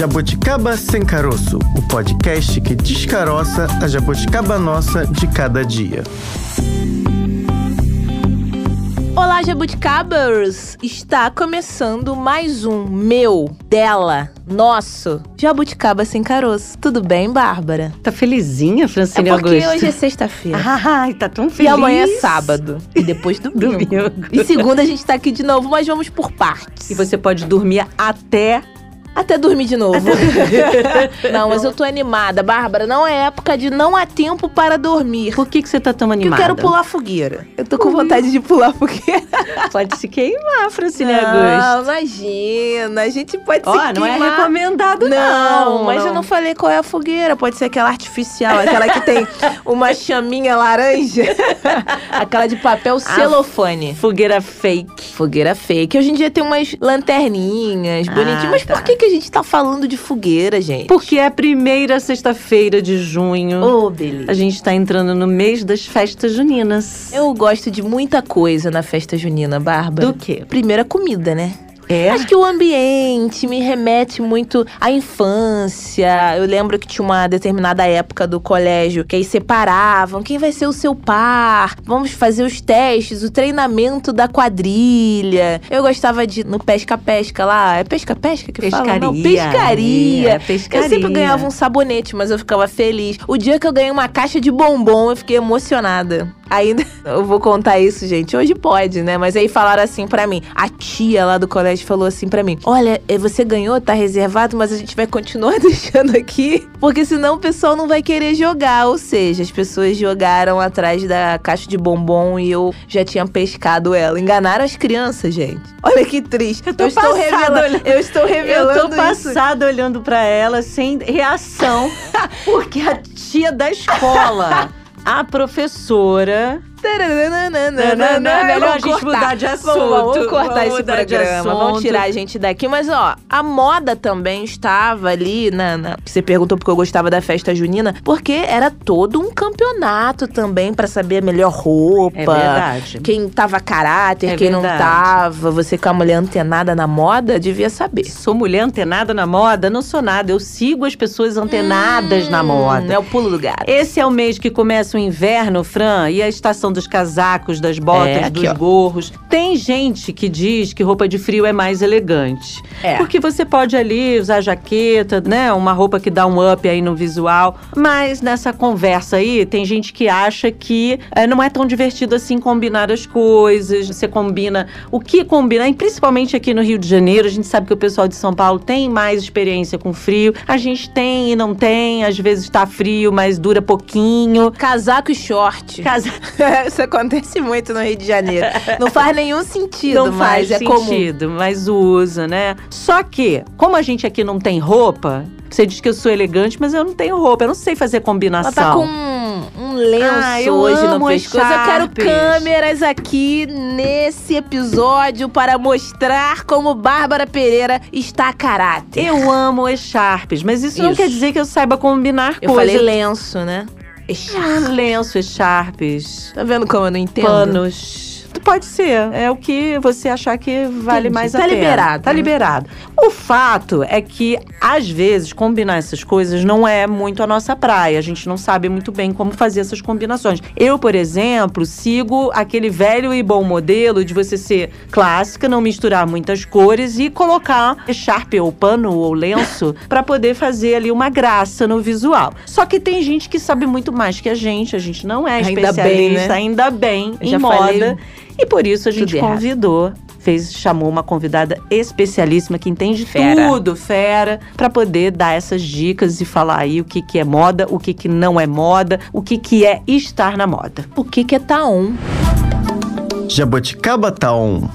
Jabuticaba Sem Caroço, o podcast que descaroça a jabuticaba nossa de cada dia. Olá, jabuticabers! Está começando mais um meu, dela, nosso Jabuticaba Sem Caroço. Tudo bem, Bárbara? Tá felizinha, Francine é porque Augusto? hoje é sexta-feira. Ai, tá tão e feliz. amanhã é sábado. E depois domingo. Domingo. E segunda a gente tá aqui de novo, mas vamos por partes. E você pode dormir até... Até dormir de novo. não, mas eu tô animada. Bárbara, não é época de não há tempo para dormir. Por que, que você tá tão Porque eu animada? quero pular fogueira. Eu tô com vontade de pular fogueira. Pode se queimar, Francine Não, Augusto. imagina. A gente pode Ó, se não é queimar. recomendado, Não, não. mas eu não falei qual é a fogueira. Pode ser aquela artificial, aquela que tem uma chaminha laranja. aquela de papel celofane. Fogueira fake. Fogueira fake. Hoje em dia tem umas lanterninhas Ah, bonitinhas. Mas tá. por que, que a gente tá falando de fogueira, gente? Porque é a primeira sexta-feira de junho. Ô, beleza. A gente tá entrando no mês das festas juninas. Eu gosto de muita coisa na festa junina, Bárbara. Do quê? Primeiro a comida, né? É? Acho que o ambiente me remete muito à infância. Eu lembro que tinha uma determinada época do colégio que aí separavam quem vai ser o seu par. Vamos fazer os testes, o treinamento da quadrilha. Eu gostava de no pesca-pesca lá. É pesca-pesca que fala? Não, Pescaria. pescaria. É, pescaria. Eu sempre ganhava um sabonete, mas eu ficava feliz. O dia que eu ganhei uma caixa de bombom, eu fiquei emocionada. Ainda eu vou contar isso, gente. Hoje pode, né? Mas aí falaram assim pra mim. A tia lá do colégio falou assim pra mim: Olha, eh, você ganhou, tá reservado, mas a gente vai continuar deixando aqui, porque senão o pessoal não vai querer jogar. Ou seja, as pessoas jogaram atrás da caixa de bombom e eu já tinha pescado ela. Enganaram as crianças, gente. Olha que triste. Eu, tô estou passada revelando. Eu estou Eu revelando tô isso. passada olhando pra ela sem reação, porque a tia da escola, a professora, melhor a gente mudar de assunto. Vamos, vamos cortar Vamos esse programa. Vamos tirar a gente daqui. Mas, ó, a moda também estava ali na, na- Você perguntou porque eu gostava da festa junina. Porque era todo um campeonato também pra saber a melhor roupa. é verdade. Quem tava caráter, É quem não verdade. tava. Você com a mulher antenada na moda, devia saber. Sou mulher antenada na moda? Não sou nada. Eu sigo as pessoas antenadas na Hum, moda. É o pulo do gato. Esse é o mês que começa o inverno, Fran, e a estação dos casacos, das botas, É, aqui, dos ó. gorros. Tem gente que diz que roupa de frio é mais elegante. É. Porque você pode ali usar jaqueta, né? Uma roupa que dá um up aí no visual. Mas nessa conversa aí, tem gente que acha que eh, não é tão divertido assim combinar as coisas. Você combina o que combinar, e principalmente aqui no Rio de Janeiro. A gente sabe que o pessoal de São Paulo tem mais experiência com frio. A gente tem e não tem. Às vezes tá frio, mas dura pouquinho. Casaco e short. Casa... Isso acontece muito no Rio de Janeiro. Não faz nenhum sentido, não mas faz é comum. sentido, mas usa, né? Só que, como a gente aqui não tem roupa, você diz que eu sou elegante, mas eu não tenho roupa, eu não sei fazer combinação. Ela tá com um, um lenço Ah, eu hoje no amo as pescoço. Eu quero câmeras aqui nesse episódio para mostrar como Bárbara Pereira está a caráter. Eu amo echarpes, mas isso, não Isso. quer dizer que eu saiba combinar Eu coisas. falei lenço, né? Ah, lenço, echarpes, Tá vendo como eu não entendo? panos. Pode ser. É o que você achar que vale Entendi. mais Tá a pena. liberado, Tá né? liberado. O fato é que, às vezes, combinar essas coisas não é muito a nossa praia. A gente não sabe muito bem como fazer essas combinações. Eu, por exemplo, sigo aquele velho e bom modelo de você ser clássica, não misturar muitas cores e colocar sharp ou pano ou lenço pra poder fazer ali uma graça no visual. Só que tem gente que sabe muito mais que a gente. A gente não é Ainda especialista, bem, né? ainda bem, Eu em moda. falei E por isso a gente convidou, fez, chamou uma convidada especialíssima que entende Fera. tudo, fera, pra poder dar essas dicas e falar aí o que, que é moda, o que, que não é moda, o que, que é estar na moda. O que que é taon? Jabuticaba tá on.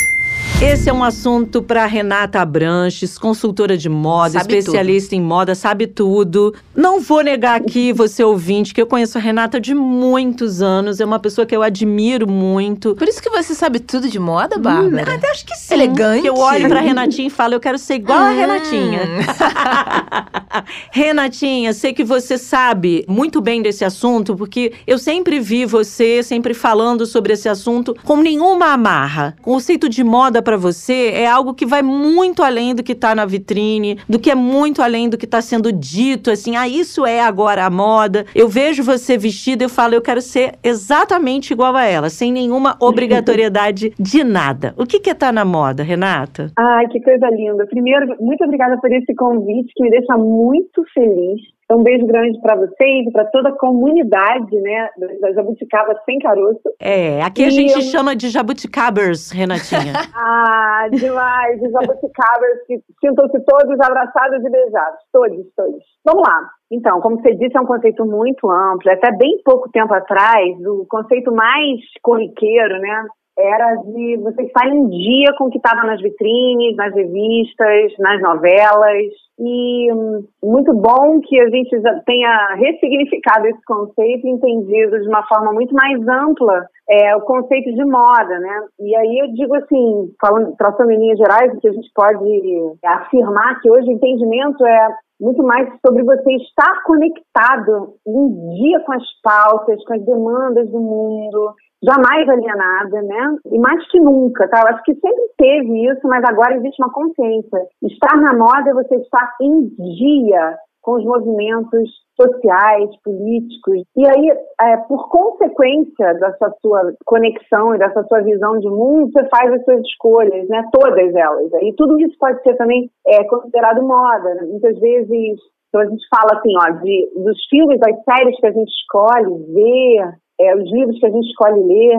Esse é um assunto para Renata Abranches, consultora de moda, Sabe especialista em moda, sabe tudo. Não vou negar aqui, você ouvinte, que eu conheço a Renata de muitos anos, é uma pessoa que eu admiro muito. Por isso que você sabe tudo de moda, Bárbara? Hum, acho que sim. Elegante. Eu olho pra Renatinha e falo, eu quero ser igual a Hum. Renatinha. Renatinha, sei que você sabe muito bem desse assunto, porque eu sempre vi você sempre falando sobre esse assunto com nenhuma amarra. Conceito de moda para você é algo que vai muito além do que está na vitrine, do que é muito além do que está sendo dito, assim, ah, isso é agora a moda. Eu vejo você vestida, eu falo, eu quero ser exatamente igual a ela, sem nenhuma obrigatoriedade de nada. O que, que tá na moda, Renata? Ai, que coisa linda. Primeiro, muito obrigada por esse convite que me deixa muito feliz. Então, um beijo grande para vocês e para toda a comunidade, né, da Jabuticaba Sem Caroço. É, aqui e a gente eu... chama de jabuticabers, Renatinha. ah, demais, de jabuticabers, que sintam-se todos abraçados e beijados, todos, todos. Vamos lá. Então, como você disse, é um conceito muito amplo. Até bem pouco tempo atrás, o conceito mais corriqueiro, né, era de você estar em dia com o que estava nas vitrines, nas revistas, nas novelas. E hum, muito bom que a gente tenha ressignificado esse conceito e entendido de uma forma muito mais ampla é, o conceito de moda, né? E aí eu digo assim, falando, traçando em linhas gerais, que a gente pode afirmar que hoje o entendimento é muito mais sobre você estar conectado em dia com as pautas, com as demandas do mundo, jamais alienada, né? E mais que nunca, tá? Eu acho que sempre teve isso, mas agora existe uma consciência. Estar na moda é você estar em dia com os movimentos sociais, políticos. E aí, é, por consequência dessa sua conexão e dessa sua visão de mundo, você faz as suas escolhas, né? Todas elas. E tudo isso pode ser também é, considerado moda. Né? Muitas vezes então a gente fala assim, ó, de, dos filmes, das séries que a gente escolhe ver, é, os livros que a gente escolhe ler,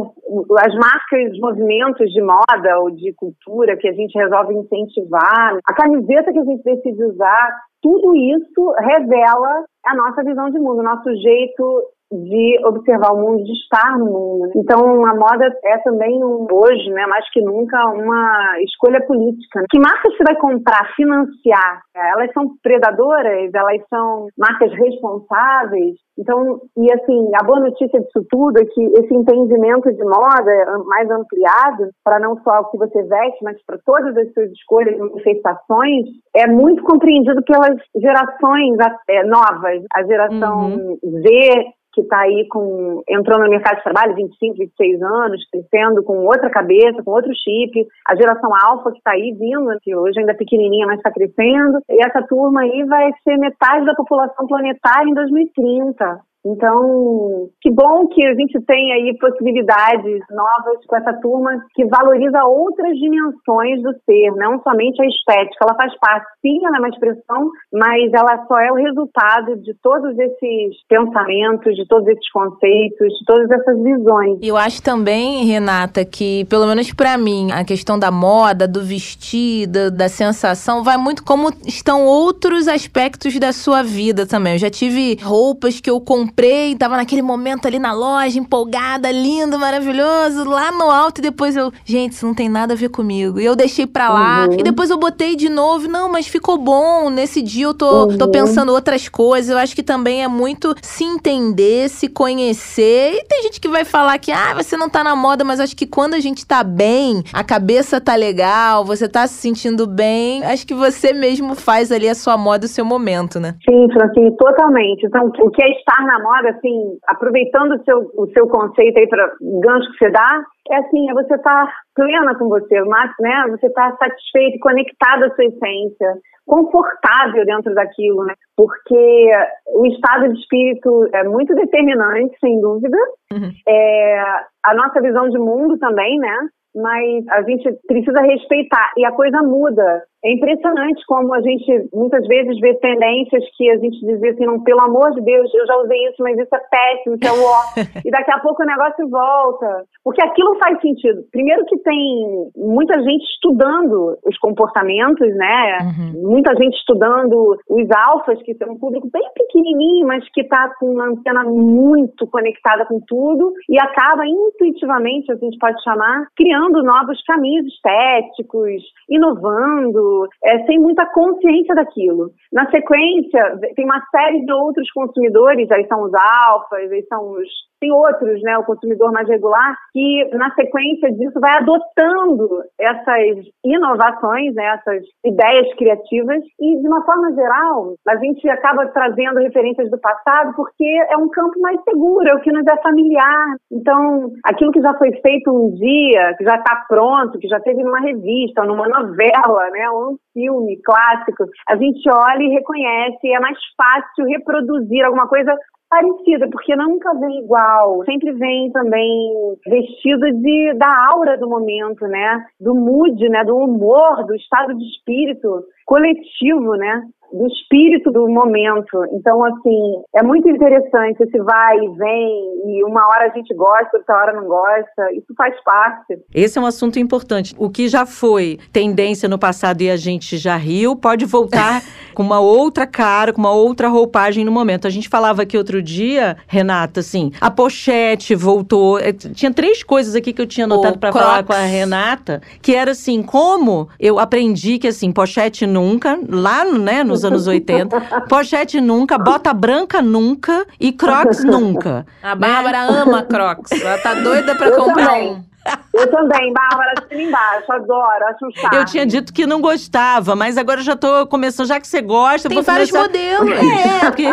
as marcas, os movimentos de moda ou de cultura que a gente resolve incentivar, a camiseta que a gente decide usar, tudo isso revela a nossa visão de mundo, o nosso jeito de observar o mundo, de estar no mundo. Né? Então, a moda é também um, hoje, né, mais que nunca, uma escolha política. Que marcas você vai comprar, financiar? Elas são predadoras? Elas são marcas responsáveis? Então, e assim, a boa notícia disso tudo é que esse entendimento de moda mais ampliado, para não só o que você veste, mas para todas as suas escolhas e manifestações, é muito compreendido pelas gerações é, novas. A geração uhum. Z, que está aí com entrou no mercado de trabalho 25, 26 anos, crescendo com outra cabeça, com outro chip, a geração alfa que está aí vindo, que hoje ainda é pequenininha, mas está crescendo, e essa turma aí vai ser metade da população planetária em 2030. Então, que bom que a gente tem aí possibilidades novas com essa turma que valoriza outras dimensões do ser, não somente a estética. Ela faz parte, sim, ela é uma expressão, mas ela só é o resultado de todos esses pensamentos, de todos esses conceitos, de todas essas visões. E eu acho também, Renata, que, pelo menos para mim, a questão da moda, do vestido, da sensação, vai muito como estão outros aspectos da sua vida também. Eu já tive roupas que eu comprei comprei, tava naquele momento ali na loja, empolgada, lindo, maravilhoso, lá no alto, e depois eu, gente, isso não tem nada a ver comigo. E eu deixei pra lá, uhum. e depois eu botei de novo, não, mas ficou bom, nesse dia eu tô, uhum. tô pensando outras coisas. Eu acho que também é muito se entender, se conhecer. E tem gente que vai falar que, ah, você não tá na moda, mas acho que quando a gente tá bem, a cabeça tá legal, você tá se sentindo bem, acho que você mesmo faz ali a sua moda, o seu momento, né? Sim, Francine, totalmente. Então, o que é estar na moda, assim, aproveitando o seu, o seu conceito aí para gancho que você dá, é assim, é você estar tá plena com você, mas, né? Você estar tá satisfeito, conectado à sua essência, confortável dentro daquilo, né? Porque o estado de espírito é muito determinante, sem dúvida. Uhum. É, a nossa visão de mundo também, né? Mas a gente precisa respeitar e a coisa muda. É impressionante como a gente muitas vezes vê tendências que a gente dizia assim, não, pelo amor de Deus, eu já usei isso, mas isso é péssimo, isso é ó. e daqui a pouco o negócio volta. Porque aquilo faz sentido. Primeiro que tem muita gente estudando os comportamentos, né? Uhum. Muita gente estudando os alfas, que são um público bem pequenininho, mas que está com uma antena muito conectada com tudo e acaba intuitivamente, a gente pode chamar, criando novos caminhos estéticos, inovando, é, sem muita consciência daquilo. Na sequência, tem uma série de outros consumidores, aí são os alfas, aí são os tem outros, né, o consumidor mais regular, que na sequência disso vai adotando essas inovações, né, essas ideias criativas e de uma forma geral a gente acaba trazendo referências do passado porque é um campo mais seguro, é o que nos é familiar. Então, aquilo que já foi feito um dia, que já está pronto, que já teve numa revista, numa novela, né, um filme clássico, a gente olha e reconhece, e é mais fácil reproduzir alguma coisa parecida, porque nunca vem igual. Sempre vem também vestido de, da aura do momento, né? Do mood, né? Do humor, do estado de espírito coletivo, né? Do espírito do momento. Então, assim, é muito interessante esse vai e vem, e uma hora a gente gosta, outra hora não gosta, isso faz parte. Esse é um assunto importante. O que já foi tendência no passado e a gente já riu, pode voltar com uma outra cara, com uma outra roupagem no momento. A gente falava aqui outro dia, Renata, assim, a pochete voltou. É, tinha três coisas aqui que eu tinha anotado para falar com a Renata, que era assim, como eu aprendi que assim, pochete nunca, lá, né, no nos anos 80. Pochete nunca, bota branca nunca e Crocs nunca. A Bárbara ama Crocs. Ela tá doida pra eu comprar um. Eu também, Bárbara, assina embaixo, adoro, acho um charme. Eu tinha dito que não gostava, mas agora já tô começando, já que você gosta... Tem vários começar... modelos. É, porque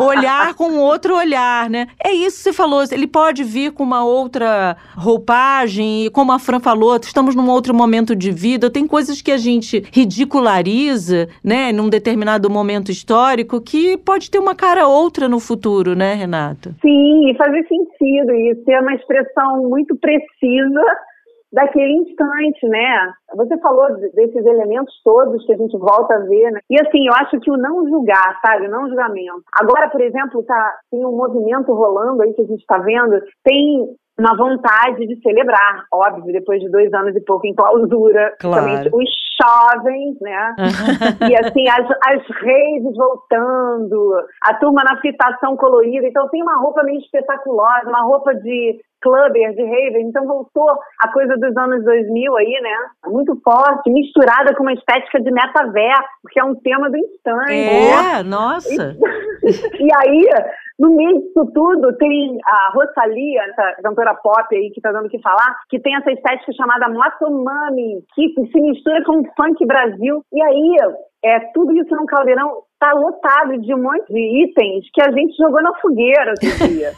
olhar com outro olhar, né? É isso que você falou, ele pode vir com uma outra roupagem, e como a Fran falou, estamos num outro momento de vida, tem coisas que a gente ridiculariza, né, num determinado momento histórico, que pode ter uma cara outra no futuro, né, Renata? Sim, e fazer sentido, e ter uma expressão muito precisa daquele instante, né? Você falou desses elementos todos que a gente volta a ver, né? E assim, eu acho que o não julgar, sabe? O não julgamento. Agora, por exemplo, tá, tem um movimento rolando aí que a gente está vendo, tem uma vontade de celebrar, óbvio, depois de dois anos e pouco em clausura, claro. os jovens, né? e assim, as, as redes voltando, a turma na fitação colorida, então tem uma roupa meio espetaculosa, uma roupa de clubber, de raver, então voltou a coisa dos anos 2000 aí, né? Muito forte, misturada com uma estética de metaverso, que é um tema do instante. É, nossa! E, e aí, no meio disso tudo, tem a Rosalia, essa cantora pop aí que tá dando o que falar, que tem essa estética chamada Motomami, que se mistura com o funk Brasil. E aí, é, tudo isso num caldeirão tá lotado de um monte de itens que a gente jogou na fogueira outro dia.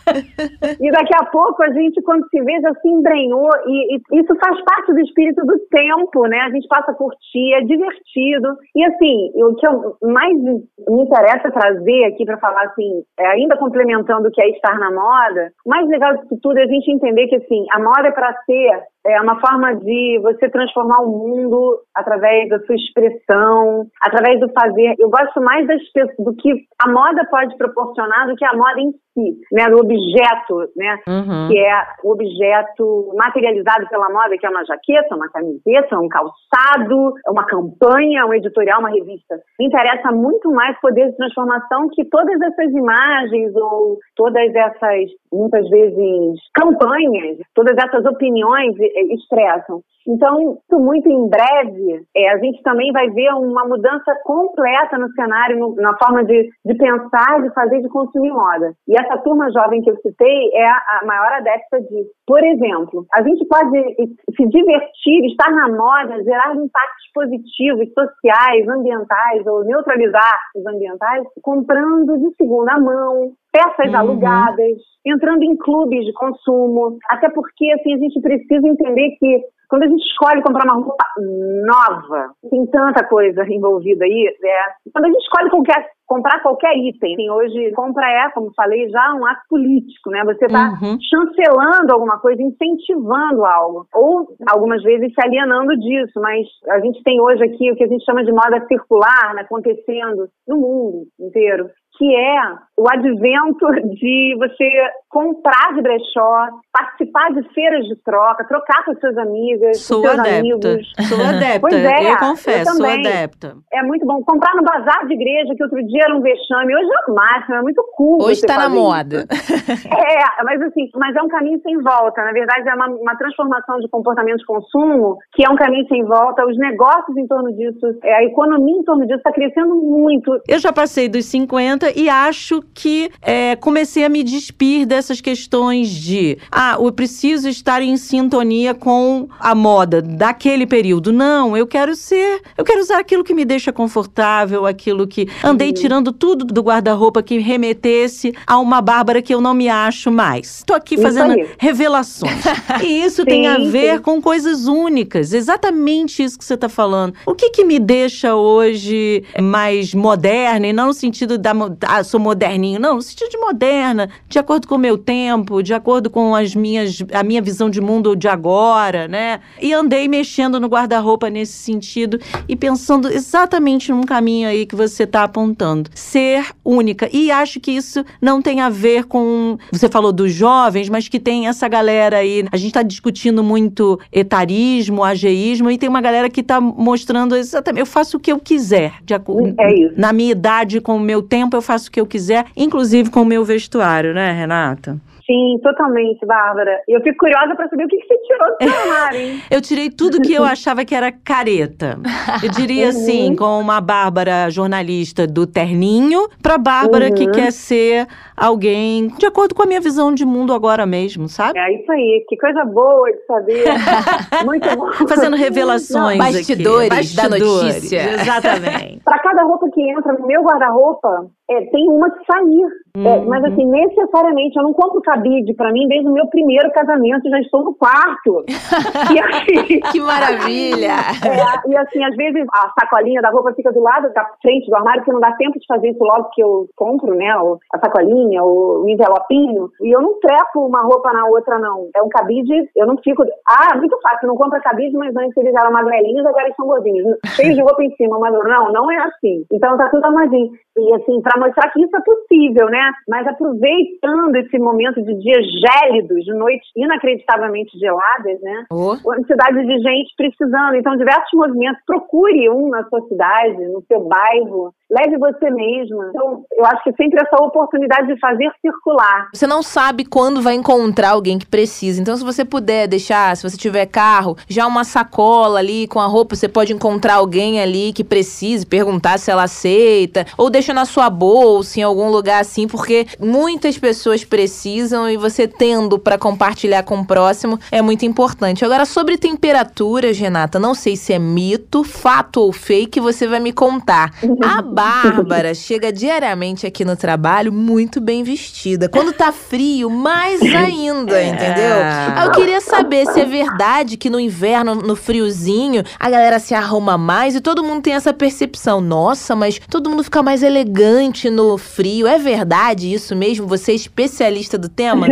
e daqui a pouco a gente, quando se vê, já se embrenhou. E, e, isso faz parte do espírito do tempo, né? A gente passa a curtir, é divertido. E assim, o que eu mais me interessa trazer aqui para falar assim, é, ainda complementando o que é estar na moda, o mais legal disso tudo é a gente entender que assim, a moda é para ser é uma forma de você transformar o mundo através da sua expressão, através do fazer. Eu gosto mais das do que a moda pode proporcionar do que a moda em si, né, do objeto, né, uhum. que é o objeto materializado pela moda, que é uma jaqueta, uma camiseta, um calçado, uma campanha, um editorial, uma revista. Me interessa muito mais poder de transformação que todas essas imagens ou todas essas, muitas vezes, campanhas, todas essas opiniões expressam. Então, muito em breve, é, a gente também vai ver uma mudança completa no cenário, no, na forma de, de pensar, de fazer, de consumir moda. E essa turma jovem que eu citei é a, a maior adepta disso. Por exemplo, a gente pode se divertir, estar na moda, gerar impactos positivos, sociais, ambientais ou neutralizar os ambientais, comprando de segunda mão, peças uhum. alugadas, entrando em clubes de consumo, até porque assim a gente precisa entender que quando a gente escolhe comprar uma roupa nova, tem tanta coisa envolvida aí, é, quando a gente escolhe qualquer, comprar qualquer item, assim, hoje compra é, como falei, já um ato político, né? Você está uhum. chancelando alguma coisa, incentivando algo, ou algumas vezes se alienando disso, mas a gente tem hoje aqui o que a gente chama de moda circular né, acontecendo no mundo inteiro que é o advento de você comprar de brechó, participar de feiras de troca, trocar com suas amigas, sou com seus adepta. amigos. Sou adepta. Pois é, eu confesso, eu sou adepta. É muito bom. Comprar no bazar de igreja, que outro dia era um vexame. Hoje é o máximo, é muito cool. Hoje você tá na moda. isso. É, mas assim, mas é um caminho sem volta. Na verdade, é uma, uma transformação de comportamento de consumo que é um caminho sem volta. Os negócios em torno disso, é, a economia em torno disso está crescendo muito. Eu já passei dos 50 e acho que é, comecei a me despir dessas questões de ah, eu preciso estar em sintonia com a moda daquele período. Não, eu quero ser, eu quero usar aquilo que me deixa confortável, aquilo que andei tirando tudo do guarda-roupa que remetesse a uma Bárbara que eu não me acho mais. Tô aqui fazendo revelações. e isso tem a Sim, ver sim. com coisas únicas, exatamente isso que você está falando. O que que me deixa hoje mais moderna, e não no sentido da ah, sou moderninho, não, no sentido de moderna, de acordo com o meu tempo, de acordo com as minhas, a minha visão de mundo de agora, né? E andei mexendo no guarda-roupa nesse sentido e pensando exatamente num caminho aí que você está apontando. Ser única. E acho que isso não tem a ver com. Você falou dos jovens, mas que tem essa galera aí. A gente está discutindo muito etarismo, ageísmo, e tem uma galera que está mostrando exatamente. Eu faço o que eu quiser. De acordo, É isso. Na minha idade, com o meu tempo, eu faço o que eu quiser, inclusive com o meu vestuário, né, Renata? Sim, totalmente, Bárbara. E eu fico curiosa para saber o que, que você tirou do seu armário, hein? Eu tirei tudo que eu achava que era careta. Eu diria Uhum. assim, com uma Bárbara jornalista do terninho, pra Bárbara que Uhum. quer ser alguém de acordo com a minha visão de mundo agora mesmo, sabe? É isso aí. Que coisa boa de saber. Muito bom. Fazendo revelações aqui. Bastidores da notícia. Exatamente. Para cada roupa que entra no meu guarda-roupa, é, tem uma que sair. É, mas Uhum. assim, necessariamente, eu não compro cabide pra mim desde o meu primeiro casamento, já estou no quarto. e assim, Que maravilha! é, e assim, às vezes a sacolinha da roupa fica do lado da frente do armário, porque não dá tempo de fazer isso logo que eu compro, né? A sacolinha, o, o envelopinho. E eu não trepo uma roupa na outra, não. É um cabide, eu não fico. Ah, muito fácil, não compra cabide, mas antes eles eram magrelinhos, agora eles são gordinhos. Cheios de roupa em cima, mas não, não é assim. Então tá tudo armadinho. E assim, pra mostrar que isso é possível, né? Mas aproveitando esse momento de dias gélidos, de noites inacreditavelmente geladas, né? Oh. quantidade de gente precisando. Então, diversos movimentos. Procure um na sua cidade, no seu bairro. Leve você mesma. Então, eu acho que sempre essa oportunidade de fazer circular. Você não sabe quando vai encontrar alguém que precisa. Então, se você puder deixar, se você tiver carro, já uma sacola ali com a roupa, você pode encontrar alguém ali que precise, perguntar se ela aceita, ou deixa na sua bolsa, em algum lugar assim, porque muitas pessoas precisam e você tendo para compartilhar com o próximo é muito importante. Agora, sobre temperaturas, Renata, não sei se é mito, fato ou fake, você vai me contar. A Bárbara chega diariamente aqui no trabalho muito bem vestida. Quando tá frio, mais ainda, entendeu? Eu queria saber se é verdade que no inverno, no friozinho, a galera se arruma mais e todo mundo tem essa percepção. Nossa, mas todo mundo fica mais elegante no frio. É verdade isso mesmo? Você é especialista do tema?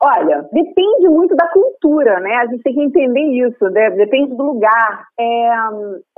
Olha, depende muito da cultura, né? A gente tem que entender isso, né? depende do lugar. É,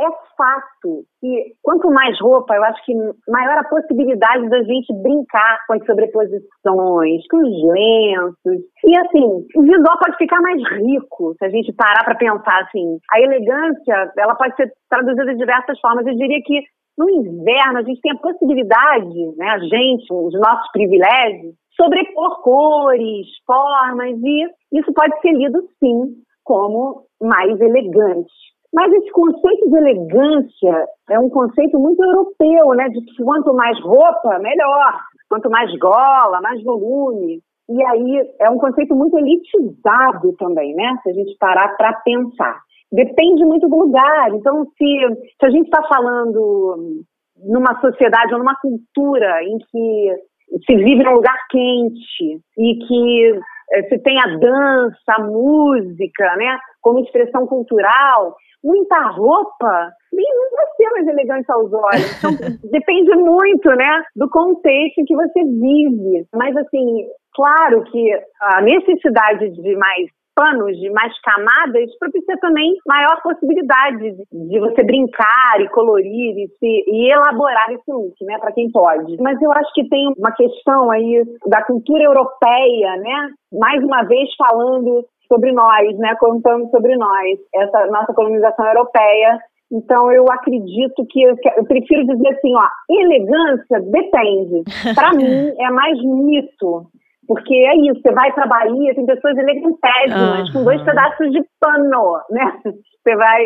é fato que quanto mais roupa, eu acho que maior a possibilidade da gente brincar com as sobreposições, com os lenços. E assim, o visual pode ficar mais rico se a gente parar para pensar assim. A elegância, ela pode ser traduzida de diversas formas. Eu diria que no inverno a gente tem a possibilidade, né, a gente, os nossos privilégios, sobrepor cores, formas, e isso pode ser lido sim como mais elegante. Mas esse conceito de elegância é um conceito muito europeu, né? De que quanto mais roupa, melhor. Quanto mais gola, mais volume. E aí é um conceito muito elitizado também, né? Se a gente parar para pensar. Depende muito do lugar. Então, se, se a gente está falando numa sociedade ou numa cultura em que se vive num lugar quente e que eh, se tem a dança, a música, né, como expressão cultural, muita roupa não vai ser mais elegante aos olhos. Então, depende muito, né, do contexto em que você vive. Mas, assim, claro que a necessidade de mais panos, de mais camadas, propicia também maior possibilidade de, de você brincar e colorir e, se, e elaborar esse look, né, para quem pode. Mas eu acho que tem uma questão aí da cultura europeia, né, mais uma vez falando sobre nós, né, contando sobre nós, essa nossa colonização europeia. Então eu acredito que eu, eu prefiro dizer assim, ó, elegância depende. Para mim é mais mito. Porque é isso, você vai pra Bahia, tem pessoas elegantésimas, uhum. com dois pedaços de pano, né? Você vai.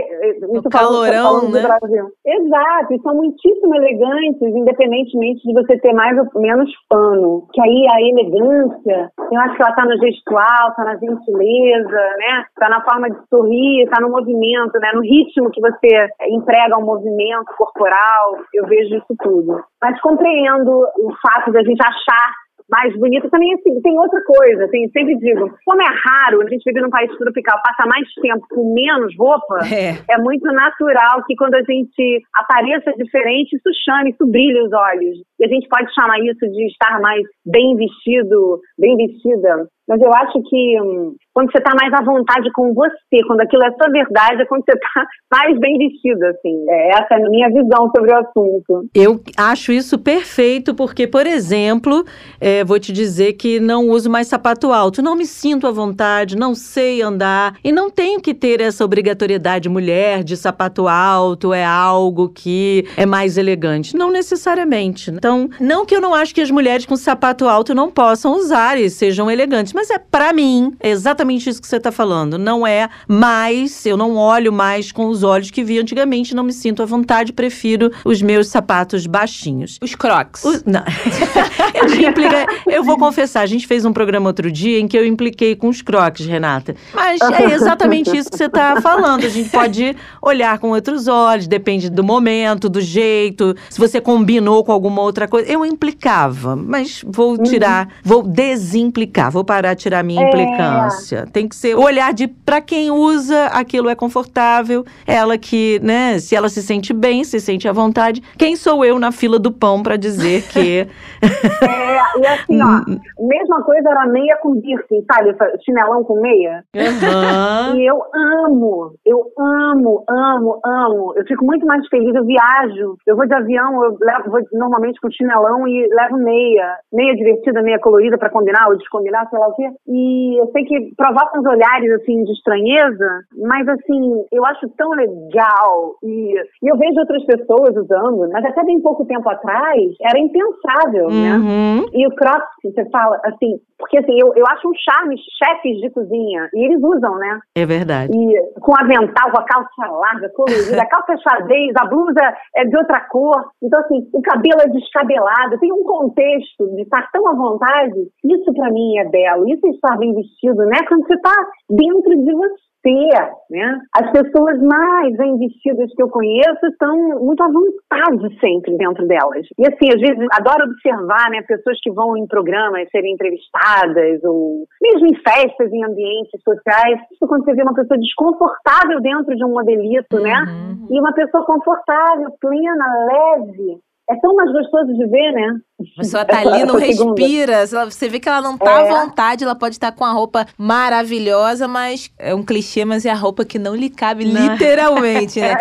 Isso calorão, falando, né? Brasil. Exato, e são muitíssimo elegantes, independentemente de você ter mais ou menos pano. Que aí a elegância, eu acho que ela tá no gestual, tá na gentileza, né? Tá na forma de sorrir, tá no movimento, né? No ritmo que você emprega o um movimento corporal. Eu vejo isso tudo. Mas compreendo o fato da gente achar mais bonita. Também assim, tem outra coisa, tem, sempre digo, como é raro a gente vive num país tropical, passa mais tempo com menos roupa, é. é muito natural que quando a gente apareça diferente, isso chame, isso brilha os olhos. E a gente pode chamar isso de estar mais bem vestido, bem vestida. Mas eu acho que hum, quando você está mais à vontade com você, quando aquilo é sua verdade, é quando você está mais bem vestido, assim. É, essa é a minha visão sobre o assunto. Eu acho isso perfeito, porque, por exemplo, é, vou te dizer que não uso mais sapato alto. Não me sinto à vontade, não sei andar. E não tenho que ter essa obrigatoriedade mulher de sapato alto, é algo que é mais elegante. Não necessariamente. Então, não que eu não acho que as mulheres com sapato alto não possam usar e sejam elegantes, mas é para mim, é exatamente isso que você tá falando. Não é mais, eu não olho mais com os olhos que vi antigamente, não me sinto à vontade, prefiro os meus sapatos baixinhos. Os crocs. não. eu, implica, eu vou confessar, a gente fez um programa outro dia em que eu impliquei com os crocs, Renata. Mas é exatamente isso que você tá falando. A gente pode olhar com outros olhos, depende do momento, do jeito, se você combinou com alguma outra coisa. Eu implicava, mas vou tirar, uhum. vou desimplicar, vou parar para tirar minha é. implicância. Tem que ser olhar de para quem usa, aquilo é confortável, ela que, né, se ela se sente bem, se sente à vontade. Quem sou eu na fila do pão para dizer que É, e assim, ó, hum. mesma coisa era meia com piercing, sabe? Chinelão com meia. Uhum. E eu amo, eu amo, amo, amo. Eu fico muito mais feliz, eu viajo. Eu vou de avião, eu levo, vou normalmente com chinelão e levo meia. Meia divertida, meia colorida para combinar ou descombinar, sei lá o quê. E eu sei que provoca uns olhares, assim, de estranheza, mas, assim, eu acho tão legal. E, e eu vejo outras pessoas usando, mas até bem pouco tempo atrás, era impensável, né? Uhum. E o cross, você fala, assim, porque, assim, eu, eu acho um charme chefes de cozinha, e eles usam, né? É verdade. E com avental, com a calça larga, colorida, a calça é xadrez, a blusa é de outra cor. Então, assim, o cabelo é descabelado, tem um contexto de estar tão à vontade. Isso, para mim, é belo isso estar bem vestido, né? Quando você está dentro de você, né? As pessoas mais bem vestidas que eu conheço estão muito à vontade sempre dentro delas. E assim, às vezes, adoro observar, né? Pessoas que vão em programas serem entrevistadas ou mesmo em festas, em ambientes sociais. Isso quando você vê uma pessoa desconfortável dentro de um modelito, né? Uhum. E uma pessoa confortável, plena, leve. É tão mais gostoso de ver, né? A pessoa tá ali, não respira. Você vê que ela não tá é. à vontade, ela pode estar com a roupa maravilhosa, mas é um clichê, mas é a roupa que não lhe cabe não. literalmente, né?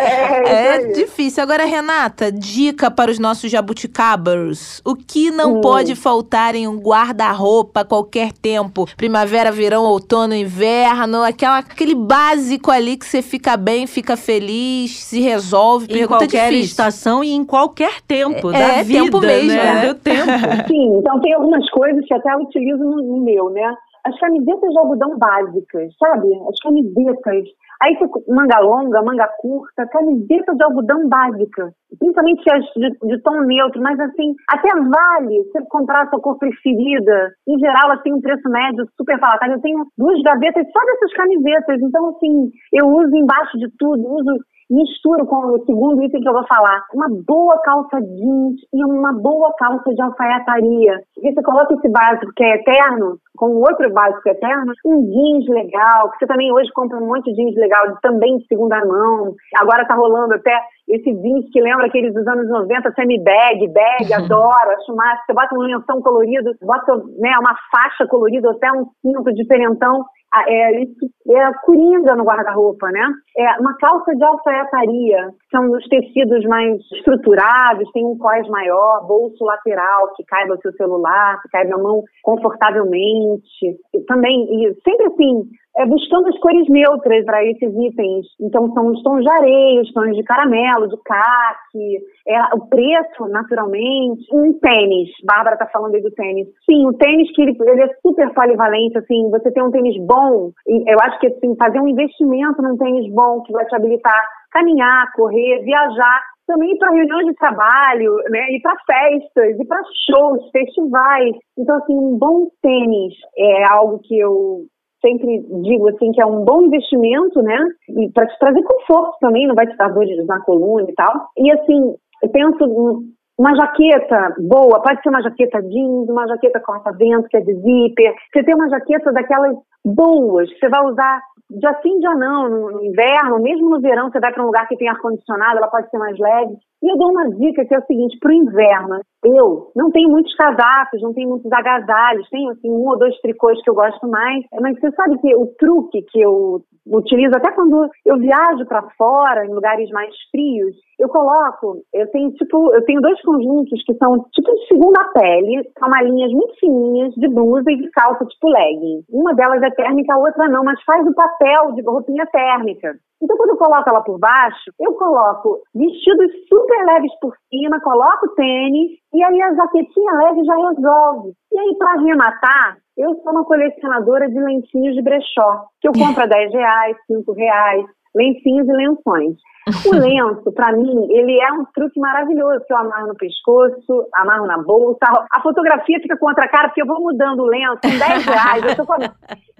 É, é difícil. Agora, Renata, dica para os nossos jabuticabers. O que não hum. pode faltar em um guarda-roupa a qualquer tempo? Primavera, verão, outono, inverno, aquela, aquele básico ali que você fica bem, fica feliz, se resolve. Em qualquer difícil. estação e em qualquer tempo é, da vida, tempo mesmo, né? né? Tempo. Sim, então tem algumas coisas que até eu utilizo no, meu, né? As camisetas de algodão básicas, sabe? As camisetas. Aí manga longa, manga curta, camiseta de algodão básica. Principalmente as de, de, tom neutro, mas assim, até vale você comprar a sua cor preferida. Em geral, elas têm um preço médio super palatável. Eu tenho duas gavetas só dessas camisetas. Então, assim, eu uso embaixo de tudo, uso misturo com o segundo item que eu vou falar. Uma boa calça jeans e uma boa calça de alfaiataria. E você coloca esse básico que é eterno, com outro básico eterno, um jeans legal, que você também hoje compra um monte de jeans legal, também de segunda mão. Agora tá rolando até esse jeans que lembra aqueles dos anos 90, semi-bag, bag, adoro, acho massa. Você bota um lenção colorido, bota né, uma faixa colorida, até um cinto diferentão é, isso é coringa no guarda-roupa, né? É uma calça de alfaiataria, são os tecidos mais estruturados, tem um cós maior, bolso lateral que caiba o seu celular, que caiba na mão confortavelmente. E também, e sempre assim, é, buscando as cores neutras para esses itens. Então, são os tons de areia, os tons de caramelo, de caque, é, o preço, naturalmente. Um tênis, Bárbara está falando aí do tênis. Sim, o tênis que ele, ele, é super polivalente, assim, você tem um tênis bom, eu acho que assim, fazer um investimento num tênis bom que vai te habilitar caminhar, correr, viajar, também ir para reuniões de trabalho, né, ir para festas, ir para shows, festivais. Então, assim, um bom tênis é algo que eu sempre digo assim que é um bom investimento, né? E para te trazer conforto também, não vai te dar dores na coluna e tal. E assim, eu penso uma jaqueta boa, pode ser uma jaqueta jeans, uma jaqueta corta-vento, que é de zíper. Você tem uma jaqueta daquelas boas, você vai usar dia sim, dia não, no inverno, mesmo no verão, você vai para um lugar que tem ar-condicionado, ela pode ser mais leve. E eu dou uma dica que é o seguinte, para o inverno, eu não tenho muitos casacos, não tenho muitos agasalhos, tenho assim, um ou dois tricôs que eu gosto mais, mas você sabe que o truque que eu utilizo até quando eu viajo para fora, em lugares mais frios, eu coloco, eu tenho tipo, eu tenho dois conjuntos que são tipo de segunda pele, são malinhas muito fininhas de blusa e de calça tipo legging. Uma delas é térmica, a outra não, mas faz o papel de roupinha térmica. Então, quando eu coloco ela por baixo, eu coloco vestidos super leves por cima, coloco tênis, e aí a jaquetinha leve já resolve. E aí, para arrematar, eu sou uma colecionadora de lencinhos de brechó, que eu compro a 10 reais, 5 reais, lencinhos e lenções. O lenço, para mim, ele é um truque maravilhoso, que eu amarro no pescoço, amarro na bolsa. A fotografia fica contra a cara, porque eu vou mudando o lenço, com 10 reais, eu tô com a,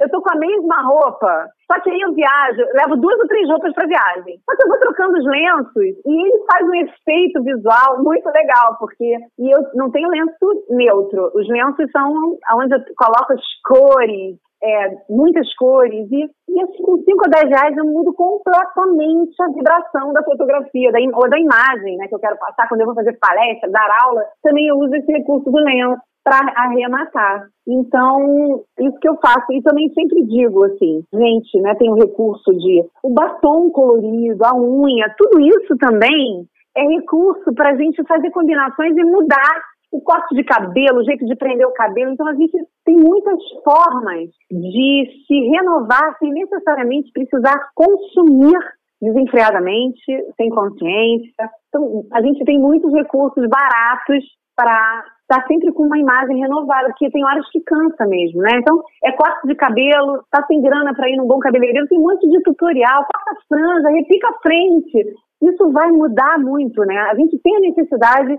eu tô com a mesma roupa, só que aí eu viajo, levo duas ou três roupas para viagem. Só que eu vou trocando os lenços e ele faz um efeito visual muito legal, porque e eu não tenho lenço neutro. Os lenços são onde eu coloco as cores, é, muitas cores, e, e assim, com 5 ou 10 reais eu mudo completamente a vibração da fotografia, da, ou da imagem, né, que eu quero passar quando eu vou fazer palestra, dar aula, também eu uso esse recurso do lenço para arrematar. Então, isso que eu faço. E também sempre digo assim, gente, né, tem o recurso de o batom colorido, a unha, tudo isso também é recurso para a gente fazer combinações e mudar o corte de cabelo, o jeito de prender o cabelo. Então, a gente tem muitas formas de se renovar sem necessariamente precisar consumir desenfreadamente, sem consciência. Então, a gente tem muitos recursos baratos para estar sempre com uma imagem renovada, porque tem horas que cansa mesmo, né? Então, é corte de cabelo, tá sem grana para ir num bom cabeleireiro, tem um monte de tutorial, corta franja, repica a frente. Isso vai mudar muito, né? A gente tem a necessidade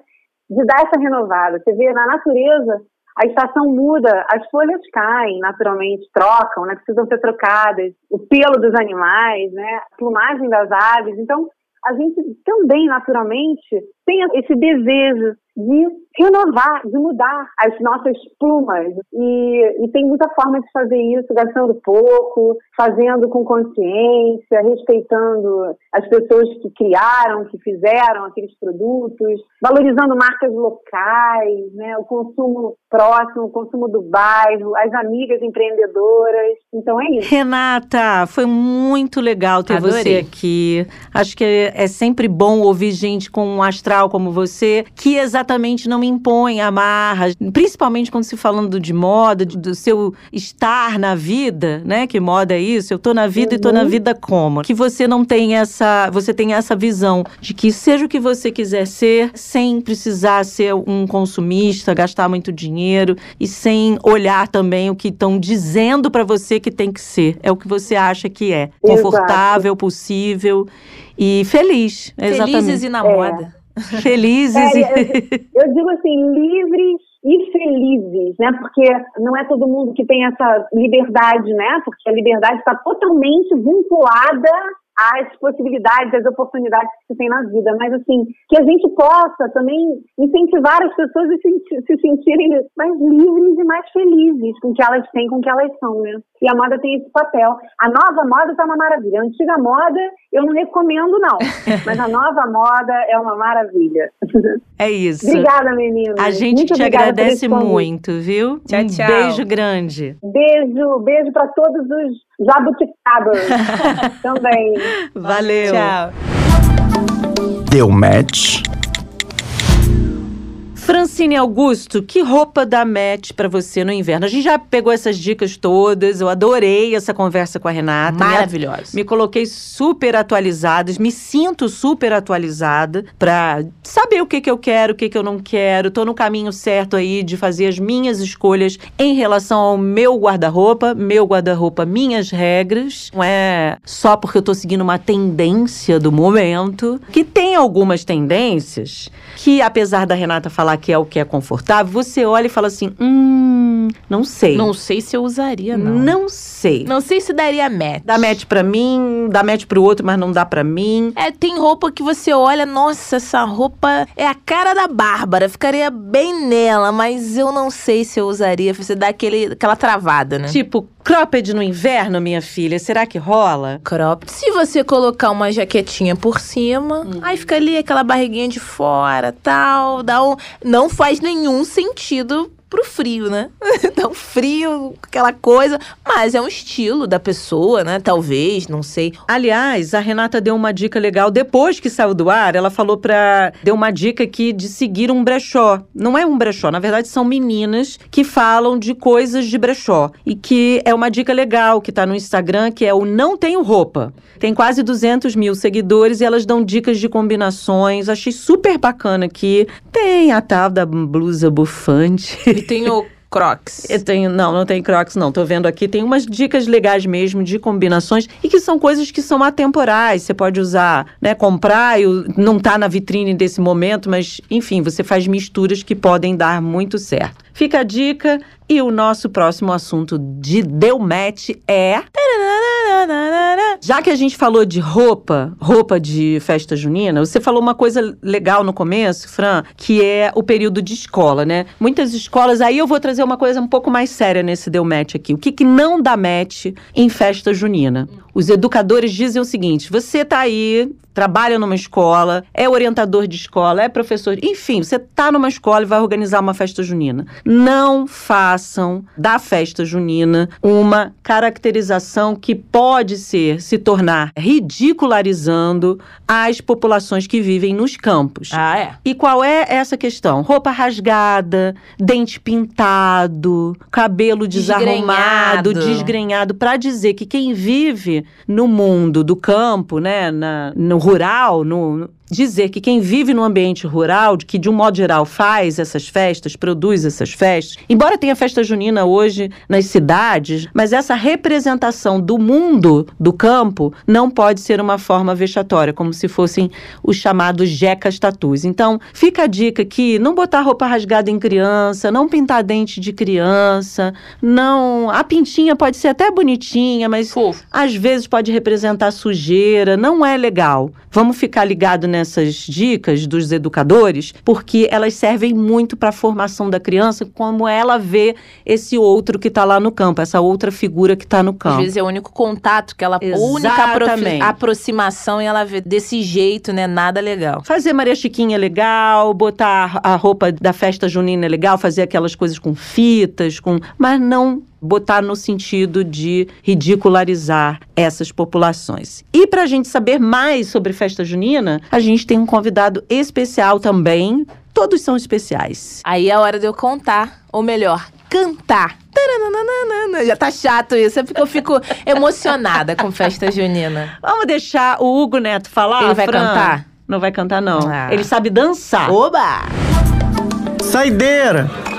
de dar essa renovada. Você vê na natureza, a estação muda, as folhas caem naturalmente, trocam, né? Precisam ser trocadas. O pelo dos animais, né? A plumagem das aves. Então, a gente também, naturalmente, tem esse desejo de renovar, de mudar as nossas plumas. E, e tem muita forma de fazer isso, gastando pouco, fazendo com consciência, respeitando as pessoas que criaram, que fizeram aqueles produtos, valorizando marcas locais, né, o consumo próximo, o consumo do bairro, as amigas empreendedoras. Então é isso. Renata, foi muito legal ter Adorei. você aqui. Acho que é sempre bom ouvir gente com um astral como você, que exatamente não impõe amarras, principalmente quando se falando de moda, do seu estar na vida, né? Que moda é isso? Eu tô na vida uhum. e tô na uhum. vida como? Que você não tem essa, você tem essa visão de que seja o que você quiser ser, sem precisar ser um consumista, gastar muito dinheiro e sem olhar também o que estão dizendo para você que tem que ser. É o que você acha que é. Confortável, Exato. possível e feliz. Exatamente. Felizes e na moda. É. Felizes. É, eu digo assim, livres e felizes, né? Porque não é todo mundo que tem essa liberdade, né? Porque a liberdade está totalmente vinculada as possibilidades, as oportunidades que se tem na vida, mas assim, que a gente possa também incentivar as pessoas a se, se sentirem mais livres e mais felizes com o que elas têm, com o que elas são, né? E a moda tem esse papel. A nova moda tá uma maravilha. A antiga moda, eu não recomendo, não. Mas a nova moda é uma maravilha. É isso. Obrigada, menina. A gente Muito te agradece muito, viu? Tchau, um tchau. beijo grande. Beijo, beijo para todos os jabuticabas também. Valeu. Tchau. Deu match. Francine Augusto, que roupa dá match pra você no inverno? A gente já pegou essas dicas todas, eu adorei essa conversa com a Renata. Me Maravilhosa. Me coloquei super atualizada, me sinto super atualizada pra saber o que, que eu quero, o que, que eu não quero. Tô no caminho certo aí de fazer as minhas escolhas em relação ao meu guarda-roupa, meu guarda-roupa, minhas regras. Não é só porque eu tô seguindo uma tendência do momento, que tem algumas tendências que, apesar da Renata falar que é o que é confortável, você olha e fala assim: hum, não sei. Não sei se eu usaria, não. Não sei. Não sei se daria match. Dá match pra mim, dá match pro outro, mas não dá pra mim. É, tem roupa que você olha, nossa, essa roupa é a cara da Bárbara, ficaria bem nela, mas eu não sei se eu usaria. Você dá aquele, aquela travada, né? Tipo, cropped no inverno, minha filha, será que rola? Crop. Se você colocar uma jaquetinha por cima, Uhum. aí fica ali aquela barriguinha de fora, tal, dá um, não faz nenhum sentido pro frio, né? um frio, aquela coisa, mas é um estilo da pessoa, né? Talvez, não sei. Aliás, a Renata deu uma dica legal depois que saiu do ar. Ela falou pra. deu uma dica aqui de seguir um brechó. Não é um brechó, na verdade são meninas que falam de coisas de brechó. E que é uma dica legal que tá no Instagram, que é o Não Tenho Roupa. Tem quase 200 mil seguidores e elas dão dicas de combinações. Achei super bacana aqui. Tem a tal da blusa bufante. E tem o Crocs. Eu tenho, não, não tem Crocs, não. Tô vendo aqui, tem umas dicas legais mesmo de combinações e que são coisas que são atemporais. Você pode usar, né, comprar não tá na vitrine desse momento, mas enfim, você faz misturas que podem dar muito certo. Fica a dica e o nosso próximo assunto de Deu Match é já que a gente falou de roupa, roupa de festa junina, você falou uma coisa legal no começo, Fran, que é o período de escola, né? Muitas escolas, aí eu vou trazer uma coisa um pouco mais séria nesse deu match aqui. O que, que não dá match em festa junina? Os educadores dizem o seguinte: você tá aí, trabalha numa escola, é orientador de escola, é professor, enfim, você tá numa escola e vai organizar uma festa junina. Não façam da festa junina uma caracterização que pode ser, se tornar ridicularizando as populações que vivem nos campos. Ah, é. E qual é essa questão? Roupa rasgada, dente pintado, cabelo desarrumado, Desgrenhado. desgrenhado, para dizer que quem vive no mundo do campo, né, na- no rural, no dizer que quem vive no ambiente rural, que de um modo geral faz essas festas, produz essas festas, embora tenha festa junina hoje nas cidades, mas essa representação do mundo do campo não pode ser uma forma vexatória, como se fossem os chamados jecas tatus. Então, fica a dica que não botar roupa rasgada em criança, não pintar dente de criança, não, a pintinha pode ser até bonitinha, mas Fofo. às vezes pode representar sujeira, não é legal. Vamos ficar ligado nessas dicas dos educadores, porque elas servem muito para a formação da criança, como ela vê esse outro que está lá no campo, essa outra figura que está no Às campo. vezes é o único contato que ela. A única Exatamente. aproximação e ela vê desse jeito, né? Nada legal. Fazer Maria Chiquinha é legal, botar a roupa da festa junina é legal, fazer aquelas coisas com fitas, com, mas não botar no sentido de ridicularizar essas populações. E para a gente saber mais sobre festa junina, a gente tem um convidado especial também. Todos são especiais. Aí é a hora de eu contar, ou melhor, cantar. Já tá chato isso, é porque eu fico emocionada com festa junina. Vamos deixar o Hugo Neto falar. Ele vai Fran? cantar? Não vai cantar, não. Ah. Ele sabe dançar. Oba! Saideira!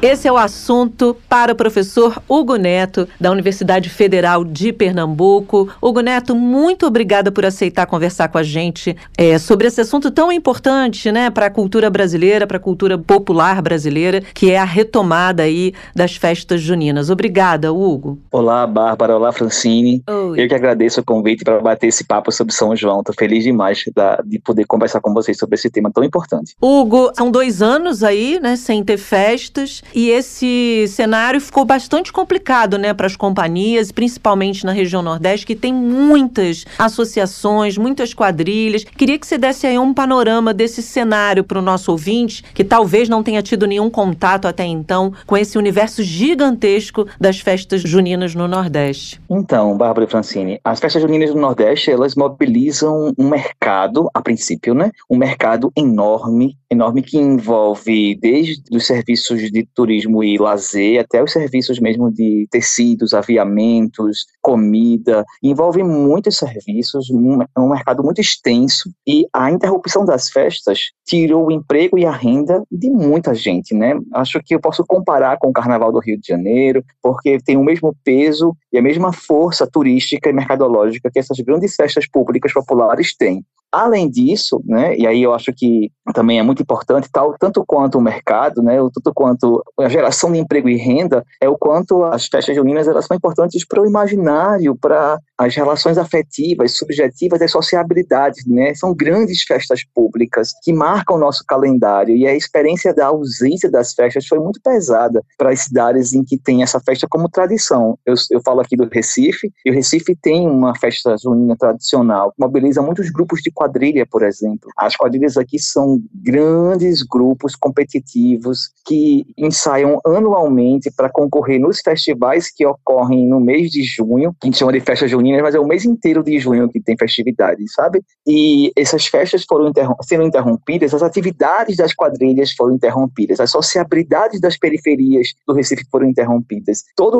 Esse é o assunto para o professor Hugo Neto, da Universidade Federal de Pernambuco. Hugo Neto, muito obrigada por aceitar conversar com a gente é, sobre esse assunto tão importante né, para a cultura brasileira, para a cultura popular brasileira, que é a retomada aí das festas juninas. Obrigada, Hugo. Olá, Bárbara. Olá, Francine. Oi. Eu que agradeço o convite para bater esse papo sobre São João. Estou feliz demais da, de poder conversar com vocês sobre esse tema tão importante. Hugo, são dois anos aí, né, sem ter festas. E esse cenário ficou bastante complicado, né, para as companhias, principalmente na região Nordeste, que tem muitas associações, muitas quadrilhas. Queria que você desse aí um panorama desse cenário para o nosso ouvinte, que talvez não tenha tido nenhum contato até então com esse universo gigantesco das festas juninas no Nordeste. Então, Bárbara e Francine, as festas juninas do Nordeste, elas mobilizam um mercado, a princípio, né, um mercado enorme, enorme que envolve desde os serviços de turismo e lazer, até os serviços mesmo de tecidos, aviamentos, comida, envolve muitos serviços, um, um mercado muito extenso e a interrupção das festas tirou o emprego e a renda de muita gente, né? Acho que eu posso comparar com o Carnaval do Rio de Janeiro, porque tem o mesmo peso e a mesma força turística e mercadológica que essas grandes festas públicas populares têm. Além disso, né, e aí eu acho que também é muito importante, tal, tanto quanto o mercado, né, tanto quanto a geração de emprego e renda, é o quanto as festas juninas elas são importantes para o imaginário, para as relações afetivas, subjetivas e sociabilidades, né? São grandes festas públicas que marcam o nosso calendário e a experiência da ausência das festas foi muito pesada para as cidades em que tem essa festa como tradição. Eu, eu falo aqui do Recife, e o Recife tem uma festa junina tradicional, mobiliza muitos grupos de quadrilha, por exemplo. As quadrilhas aqui são grandes grupos competitivos que ensaiam anualmente para concorrer nos festivais que ocorrem no mês de junho, que a gente chama de festa junina, mas é o mês inteiro de junho que tem festividade, sabe? E essas festas foram interrom sendo interrompidas, as atividades das quadrilhas foram interrompidas, as sociabilidades das periferias do Recife foram interrompidas. Toda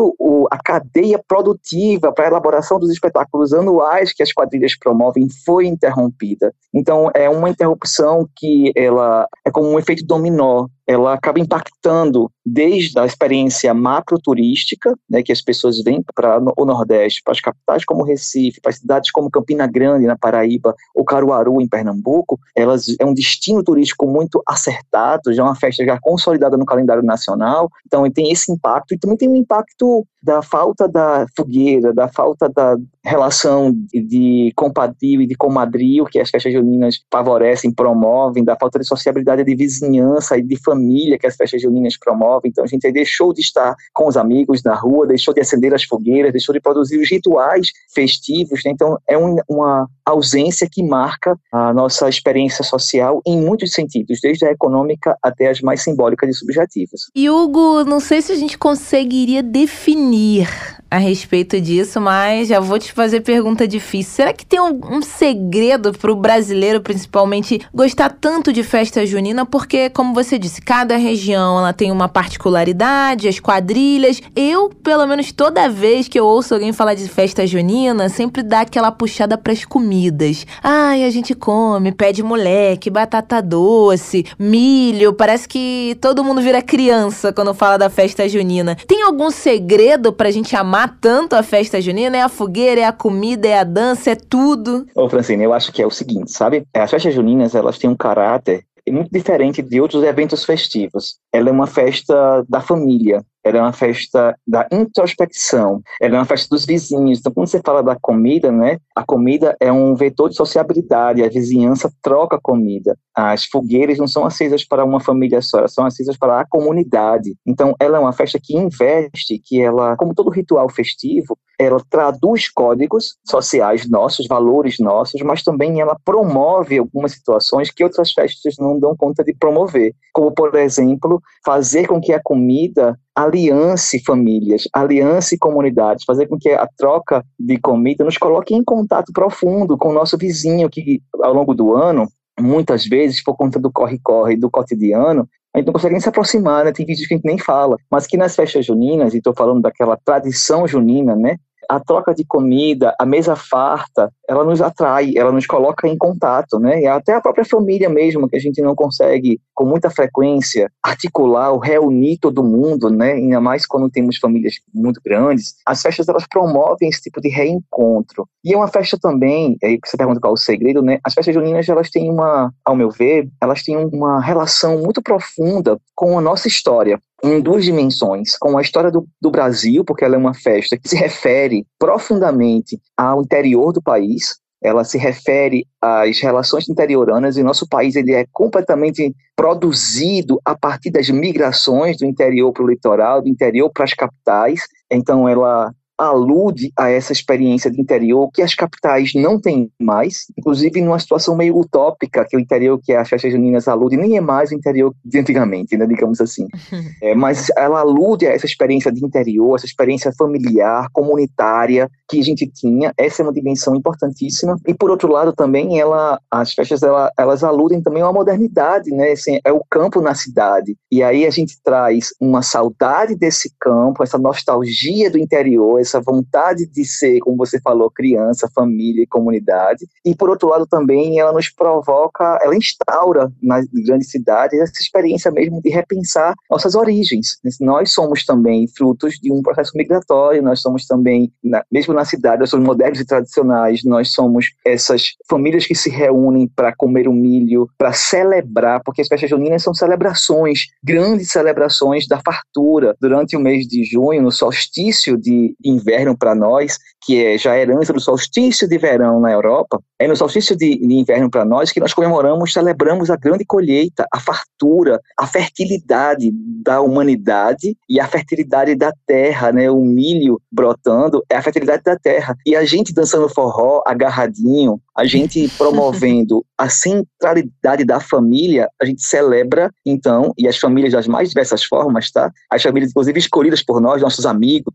a cadeia produtiva para a elaboração dos espetáculos anuais que as quadrilhas promovem foi interrompida. Então é uma interrupção que ela é como um efeito dominó ela acaba impactando desde a experiência macroturística, né, que as pessoas vêm para o Nordeste, para as capitais como Recife, para cidades como Campina Grande, na Paraíba, ou Caruaru, em Pernambuco, elas é um destino turístico muito acertado, já é uma festa já consolidada no calendário nacional, então tem esse impacto, e também tem o impacto da falta da fogueira, da falta da relação de compadrio e de comadrio que as festas juninas favorecem, promovem, da falta de sociabilidade de vizinhança e de família família que as festas juninas promovem. Então a gente deixou de estar com os amigos na rua, deixou de acender as fogueiras, deixou de produzir os rituais festivos. Né? Então é um, uma ausência que marca a nossa experiência social em muitos sentidos, desde a econômica até as mais simbólicas e subjetivas. E Hugo, não sei se a gente conseguiria definir a respeito disso, mas já vou te fazer pergunta difícil. Será que tem um, um segredo para o brasileiro, principalmente, gostar tanto de festa junina? Porque, como você disse, cada região ela tem uma particularidade, as quadrilhas. Eu, pelo menos toda vez que eu ouço alguém falar de festa junina, sempre dá aquela puxada para as comidas. Ai, a gente come, pé de moleque, batata doce, milho. Parece que todo mundo vira criança quando fala da festa junina. Tem algum segredo pra gente amar amar tanto a festa junina? É a fogueira, é a comida, é a dança, é tudo? Ô, Francine, eu acho que é o seguinte, sabe? As festas juninas, elas têm um caráter muito diferente de outros eventos festivos. Ela é uma festa da família, ela é uma festa da introspecção, ela é uma festa dos vizinhos. Então, quando você fala da comida, né, a comida é um vetor de sociabilidade, a vizinhança troca comida. As fogueiras não são acesas para uma família só, elas são acesas para a comunidade. Então, ela é uma festa que investe, que ela, como todo ritual festivo, ela traduz códigos sociais nossos, valores nossos, mas também ela promove algumas situações que outras festas não dão conta de promover, como, por exemplo, fazer com que a comida aliance famílias, aliance comunidades, fazer com que a troca de comida nos coloque em contato profundo com o nosso vizinho, que ao longo do ano, muitas vezes, por conta do corre-corre, do cotidiano, a gente não consegue nem se aproximar, né? tem vídeos que a gente nem fala, mas que nas festas juninas, e estou falando daquela tradição junina, né? A troca de comida, a mesa farta, ela nos atrai, ela nos coloca em contato, né? E até a própria família mesmo, que a gente não consegue com muita frequência articular ou reunir todo mundo, né? Ainda mais quando temos famílias muito grandes. As festas elas promovem esse tipo de reencontro. E é uma festa também, aí você pergunta qual é o segredo, né? As festas juninas elas têm uma, ao meu ver, elas têm uma relação muito profunda com a nossa história em duas dimensões, com a história do, do, Brasil, porque ela é uma festa que se refere profundamente ao interior do país, ela se refere às relações interioranas e nosso país ele é completamente produzido a partir das migrações do interior para o litoral, do interior para as capitais. Então ela alude a essa experiência de interior que as capitais não têm mais, inclusive numa situação meio utópica, que o interior que as festas juninas alude nem é mais o interior de antigamente, né, digamos assim. É, mas ela alude a essa experiência de interior, essa experiência familiar, comunitária que a gente tinha, essa é uma dimensão importantíssima. E por outro lado também, ela, as festas ela, elas aludem também uma modernidade, né, assim, é o campo na cidade. E aí a gente traz uma saudade desse campo, essa nostalgia do interior, essa vontade de ser, como você falou, criança, família e comunidade. E por outro lado também ela nos provoca, ela instaura nas grandes cidades essa experiência mesmo de repensar nossas origens. Nós somos também frutos de um processo migratório, nós somos também, mesmo na cidade, nós somos modernos e tradicionais, nós somos essas famílias que se reúnem para comer o milho, para celebrar, porque as festas juninas são celebrações, grandes celebrações da fartura. Durante o mês de junho, no solstício de inverno para nós, que é já a herança do solstício de verão na Europa, é no solstício de, de inverno para nós que nós comemoramos, celebramos a grande colheita, a fartura, a fertilidade da humanidade e a fertilidade da terra, né? O milho brotando é a fertilidade da terra. E a gente dançando forró agarradinho, a gente promovendo a centralidade da família, a gente celebra, então, e as famílias das mais diversas formas, tá? As famílias, inclusive, escolhidas por nós, nossos amigos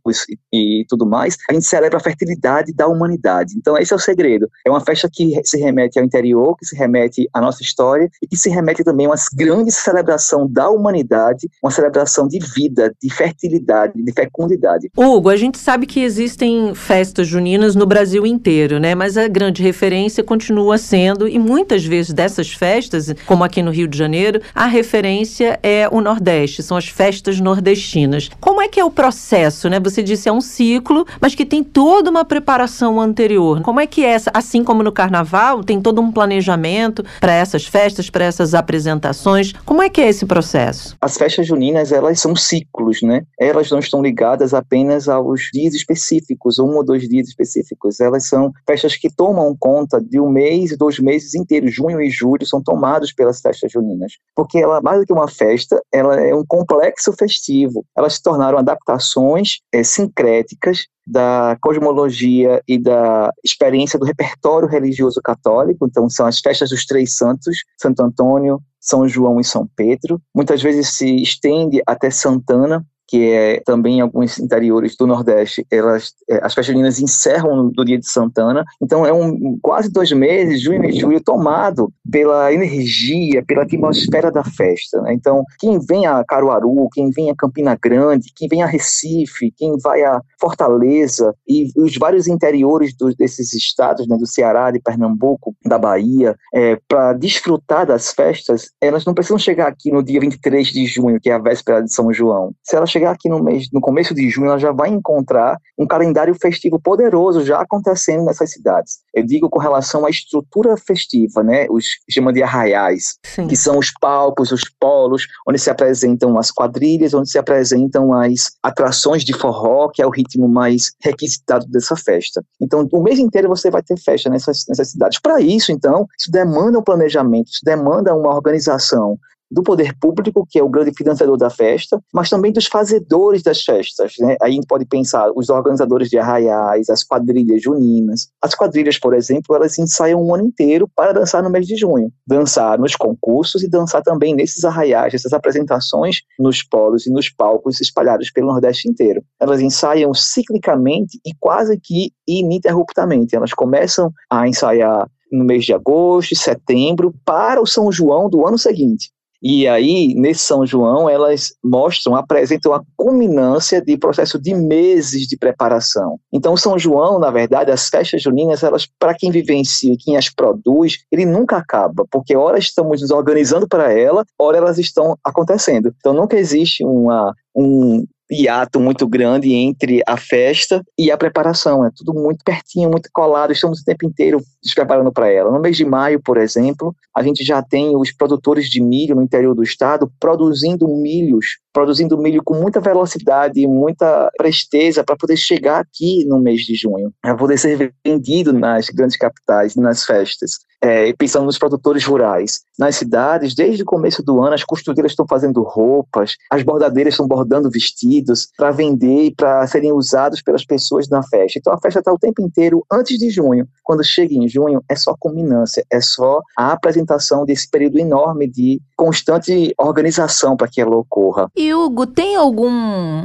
e, e tudo mais, a gente celebra a fertilidade da humanidade. Então, esse é o segredo. É uma festa que se remete ao interior, que se remete à nossa história e que se remete também a uma grande celebração da humanidade, uma celebração de vida, de fertilidade, de fecundidade. Hugo, a gente sabe que existem festas juninas no Brasil inteiro, né? Mas a grande referência continua sendo, e muitas vezes dessas festas, como aqui no Rio de Janeiro, a referência é o Nordeste, são as festas nordestinas. Como é que é o processo, né? Você disse é um ciclo, mas que tem toda uma preparação anterior. Como é que é, assim como no carnaval, tem todo um planejamento para essas festas, para essas apresentações? Como é que é esse processo? As festas juninas, elas são ciclos, né? Elas não estão ligadas apenas aos dias específicos, um ou dois dias específicos. Elas são festas que tomam conta de um mês dois meses inteiros. Junho e julho são tomados pelas festas juninas. Porque ela, mais do que uma festa, ela é um complexo festivo. Elas se tornaram adaptações é, sincréticas da cosmologia e da experiência do repertório religioso católico. Então, são as festas dos três santos, Santo Antônio, São João e São Pedro. Muitas vezes se estende até Santana, que é também em alguns interiores do Nordeste, elas, é, as festas encerram no, dia de Santana. Então é um quase dois meses, junho e julho, tomado pela energia, pela atmosfera da festa. Né? Então quem vem a Caruaru, quem vem a Campina Grande, quem vem a Recife, quem vai a Fortaleza e os vários interiores do, desses estados, né, do Ceará, de Pernambuco, da Bahia, é, para desfrutar das festas, elas não precisam chegar aqui no dia 23 de junho, que é a véspera de São João. Se elas chegar aqui no mês, no começo de junho, ela já vai encontrar um calendário festivo poderoso já acontecendo nessas cidades. Eu digo com relação à estrutura festiva, né? Os chama de arraiais, Sim. que são os palcos, os polos, onde se apresentam as quadrilhas, onde se apresentam as atrações de forró, que é o ritmo mais requisitado dessa festa. Então, o mês inteiro você vai ter festa nessas, nessas cidades. Para isso, então, isso demanda um planejamento, isso demanda uma organização do poder público, que é o grande financiador da festa, mas também dos fazedores das festas. Né? Aí a gente pode pensar os organizadores de arraiais, as quadrilhas juninas. As quadrilhas, por exemplo, elas ensaiam um ano inteiro para dançar no mês de junho. Dançar nos concursos e dançar também nesses arraiais, essas apresentações nos polos e nos palcos espalhados pelo Nordeste inteiro. Elas ensaiam ciclicamente e quase que ininterruptamente. Elas começam a ensaiar no mês de agosto setembro para o São João do ano seguinte. E aí, nesse São João, elas mostram, apresentam a culminância de processo de meses de preparação. Então, São João, na verdade, as festas juninas, elas, para quem vivencia quem as produz, ele nunca acaba, porque ora estamos nos organizando para ela, ora elas estão acontecendo. Então, nunca existe uma, um hiato muito grande entre a festa e a preparação. É tudo muito pertinho, muito colado. Estamos o tempo inteiro se preparando para ela. No mês de maio, por exemplo, a gente já tem os produtores de milho no interior do estado produzindo milhos, produzindo milho com muita velocidade e muita presteza para poder chegar aqui no mês de junho, para poder ser vendido nas grandes capitais, nas festas é, pensando nos produtores rurais. Nas cidades, desde o começo do ano, as costureiras estão fazendo roupas, as bordadeiras estão bordando vestidos para vender e para serem usados pelas pessoas na festa. Então a festa está o tempo inteiro antes de junho. Quando chega em junho, é só culminância, é só a apresentação desse período enorme de constante organização para que ela ocorra. E Hugo, tem algum,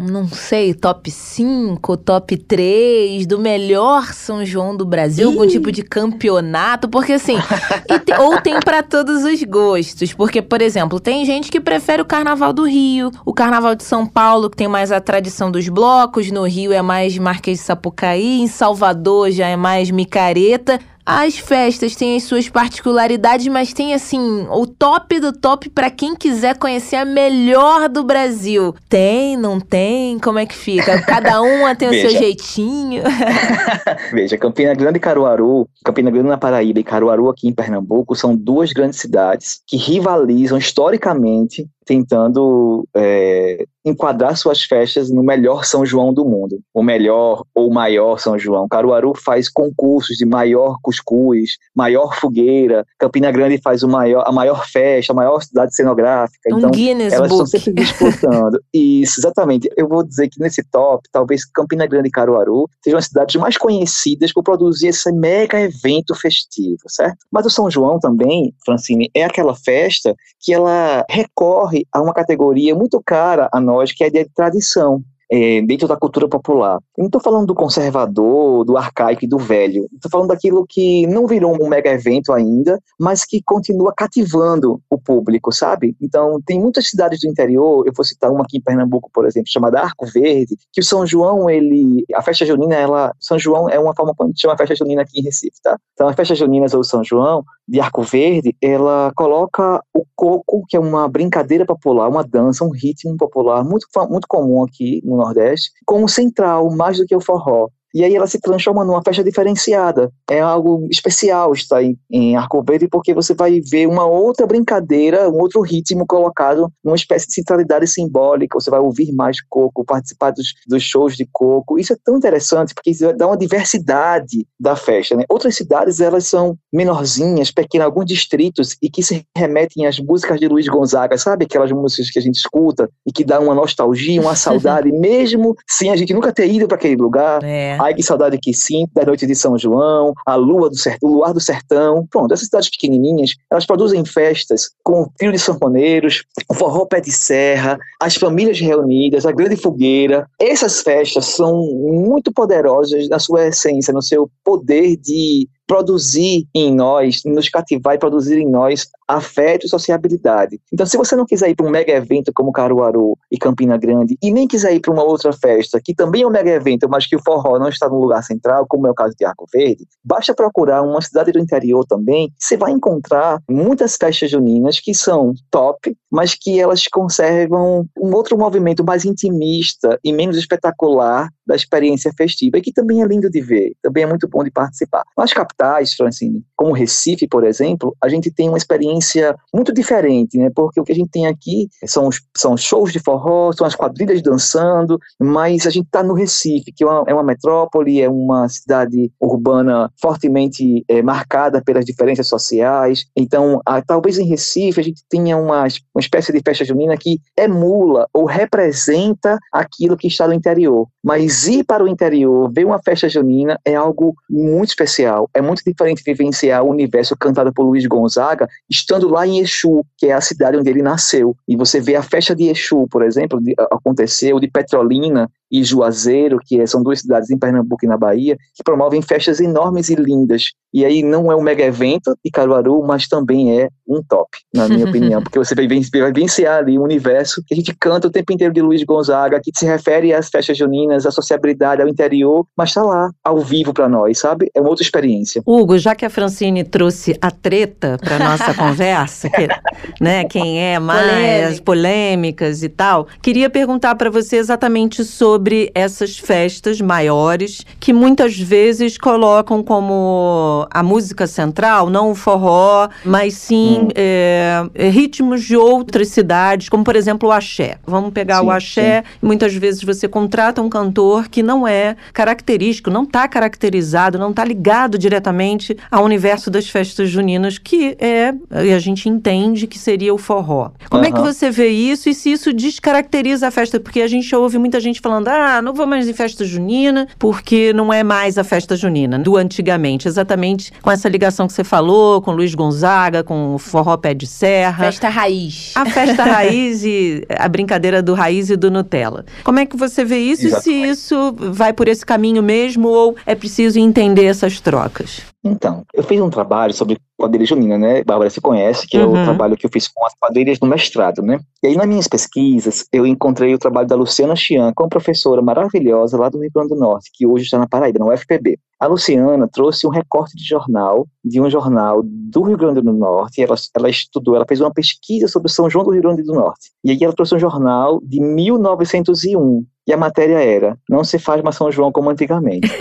não sei, top 5, top 3 do melhor São João do Brasil? Ih. Algum tipo de campeonato? Porque assim, te, ou tem para todos os gostos. Porque, por exemplo, tem gente que prefere o Carnaval do Rio, o Carnaval de São Paulo, que tem mais a tradição dos blocos, no Rio é mais Marquês de Sapucaí, em Salvador já é mais micareta. As festas têm as suas particularidades, mas tem assim o top do top para quem quiser conhecer a melhor do Brasil. Tem, não tem? Como é que fica? Cada uma tem o seu jeitinho. Veja, Campina Grande e Caruaru, Campina Grande na Paraíba e Caruaru aqui em Pernambuco são duas grandes cidades que rivalizam historicamente tentando é, enquadrar suas festas no melhor São João do mundo, o melhor ou maior São João. Caruaru faz concursos de maior cuscuz, maior fogueira. Campina Grande faz o maior, a maior festa, a maior cidade cenográfica. Um então, Guinness elas Book. estão sempre disputando. Isso, exatamente. Eu vou dizer que nesse top, talvez Campina Grande e Caruaru sejam as cidades mais conhecidas por produzir esse mega evento festivo, certo? Mas o São João também, Francine, é aquela festa que ela recorre a uma categoria muito cara a nós, que é a de tradição é, dentro da cultura popular. Eu não estou falando do conservador, do arcaico e do velho. Estou falando daquilo que não virou um mega evento ainda, mas que continua cativando o público, sabe? Então, tem muitas cidades do interior, eu vou citar uma aqui em Pernambuco, por exemplo, chamada Arco Verde, que o São João, ele, a festa junina, ela, São João é uma forma como a gente chama a festa junina aqui em Recife, tá? Então, a festa junina ou São João, de Arco Verde, ela coloca o coco, que é uma brincadeira popular, uma dança, um ritmo popular muito, muito comum aqui no Nordeste, como central, mais do que o forró. E aí ela se transforma numa festa diferenciada. É algo especial estar em, em Arco Verde, porque você vai ver uma outra brincadeira, um outro ritmo colocado numa espécie de centralidade simbólica. Você vai ouvir mais coco, participar dos, dos shows de coco. Isso é tão interessante, porque isso dá uma diversidade da festa. Né? Outras cidades, elas são menorzinhas, pequenas, alguns distritos, e que se remetem às músicas de Luiz Gonzaga, sabe? Aquelas músicas que a gente escuta e que dá uma nostalgia, uma saudade, mesmo sem a gente nunca ter ido para aquele lugar. É. Ai, que saudade que sinto da noite de São João, a lua do sertão, o luar do sertão. Pronto, essas cidades pequenininhas, elas produzem festas com o trio de sanfoneiros, o forró pé de serra, as famílias reunidas, a grande fogueira. Essas festas são muito poderosas na sua essência, no seu poder de produzir em nós, nos cativar e produzir em nós afeto e sociabilidade. Então, se você não quiser ir para um mega evento como Caruaru e Campina Grande, e nem quiser ir para uma outra festa, que também é um mega evento, mas que o forró não está no lugar central, como é o caso de Arco Verde, basta procurar uma cidade do interior também, você vai encontrar muitas festas juninas que são top, mas que elas conservam um outro movimento mais intimista e menos espetacular da experiência festiva, e que também é lindo de ver, também é muito bom de participar. Nas capitais, Francine, como Recife, por exemplo, a gente tem uma experiência muito diferente, né? Porque o que a gente tem aqui são, os, são shows de forró, são as quadrilhas dançando, mas a gente está no Recife, que é uma, é uma, metrópole, é uma cidade urbana fortemente é, marcada pelas diferenças sociais. Então, a, talvez em Recife a gente tenha uma, uma espécie de festa junina que emula ou representa aquilo que está no interior, mas ir para o interior, ver uma festa junina é algo muito especial. É muito diferente vivenciar o universo cantado por Luiz Gonzaga, estando lá em Exu, que é a cidade onde ele nasceu. E você vê a festa de Exu, por exemplo, aconteceu, de Petrolina, e Juazeiro, que são duas cidades em Pernambuco e na Bahia, que promovem festas enormes e lindas. E aí não é um mega evento de Caruaru, mas também é um top, na minha opinião, porque você vai vivenciar ali um universo que a gente canta o tempo inteiro de Luiz Gonzaga, que se refere às festas juninas, à sociabilidade, ao interior, mas está lá, ao vivo para nós, sabe? É uma outra experiência. Hugo, já que a Francine trouxe a treta para nossa conversa, que, né, quem é mais, polêmicas e tal, queria perguntar para você exatamente sobre essas festas maiores que muitas vezes colocam como a música central, não o forró, mas sim hum. é, ritmos de outras cidades, como por exemplo o axé. Vamos pegar sim, o axé, sim. muitas vezes você contrata um cantor que não é característico, não está caracterizado, não está ligado diretamente ao universo das festas juninas, que é, e a gente entende que seria o forró. Como uhum. é que você vê isso e se isso descaracteriza a festa? Porque a gente ouve muita gente falando, ah, não vou mais em festa junina, porque não é mais a festa junina do antigamente, exatamente com essa ligação que você falou, com Luiz Gonzaga, com o forró pé de serra. Festa raiz. A festa raiz e a brincadeira do raiz e do Nutella. Como é que você vê isso Exatamente. e se isso vai por esse caminho mesmo ou é preciso entender essas trocas? Então, eu fiz um trabalho sobre quadrilha junina, né? Bárbara se conhece, que uhum. é o uhum. trabalho que eu fiz com as quadrilhas no mestrado, né? E aí, nas minhas pesquisas, eu encontrei o trabalho da Luciana Chian, com uma professora maravilhosa lá do Rio Grande do Norte, que hoje está na Paraíba, no UFPB. A Luciana trouxe um recorte de jornal, de um jornal do Rio Grande do Norte, ela, ela estudou, ela fez uma pesquisa sobre São João do Rio Grande do Norte. E aí ela trouxe um jornal de 1901, e a matéria era: não se faz mais São João como antigamente.